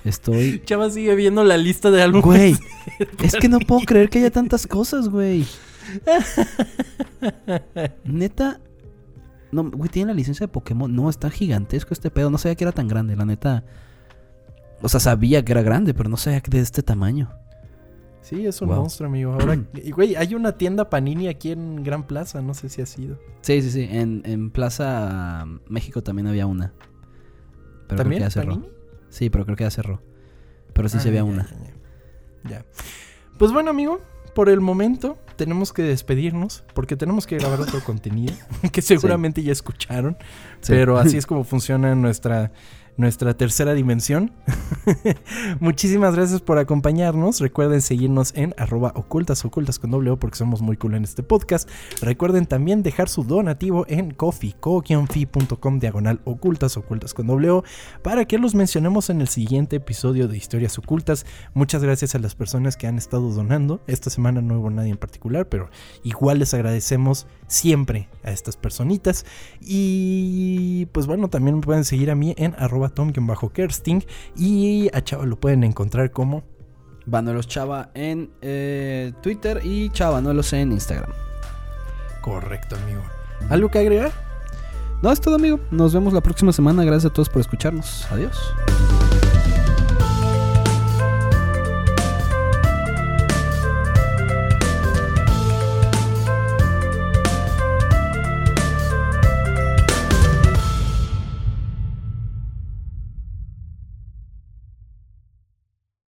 Speaker 2: Estoy. (laughs)
Speaker 1: Chava sigue viendo la lista de álbumes.
Speaker 2: Güey, (laughs) es que no puedo creer que haya tantas cosas, güey. (laughs) Neta. No, güey, tiene la licencia de Pokémon. No, está gigantesco este pedo. No sabía que era tan grande, la neta. O sea, sabía que era grande, pero no sabía que de este tamaño.
Speaker 1: Sí, es un
Speaker 2: Wow.
Speaker 1: monstruo, amigo. Ahora, (clears throat) güey, hay una tienda Panini aquí en Gran Plaza, no sé si ha sido.
Speaker 2: Sí, sí, sí. En, en Plaza um, México también había una. Pero
Speaker 1: ¿También
Speaker 2: creo que ya cerró.
Speaker 1: Panini?
Speaker 2: Sí, pero creo que ya cerró. Pero sí
Speaker 1: Ah,
Speaker 2: se había
Speaker 1: ya,
Speaker 2: una.
Speaker 1: Ya. Pues bueno, amigo, por el momento tenemos que despedirnos porque tenemos que grabar otro (laughs) contenido (laughs) que seguramente ya escucharon,
Speaker 2: Sí.
Speaker 1: pero así es (laughs) como funciona nuestra nuestra tercera dimensión. (laughs) Muchísimas gracias por acompañarnos. Recuerden seguirnos en arroba ocultas ocultas con doble porque somos muy cool en este podcast. Recuerden también dejar su donativo en coffee, diagonal ocultas ocultas con doble para que los mencionemos en el siguiente episodio de Historias Ocultas. Muchas gracias a las personas que han estado donando. Esta semana no hubo nadie en particular, pero igual les agradecemos siempre a estas personitas. Y pues bueno, también pueden seguir a mí en arroba tom-kersting y a Chava lo pueden encontrar como...
Speaker 2: Vanuelos Chava en eh, Twitter y Chava Vanuelos en Instagram.
Speaker 1: Correcto, amigo. ¿Algo que agregar?
Speaker 2: No, es todo, amigo. Nos vemos la próxima semana. Gracias a todos por escucharnos. Adiós.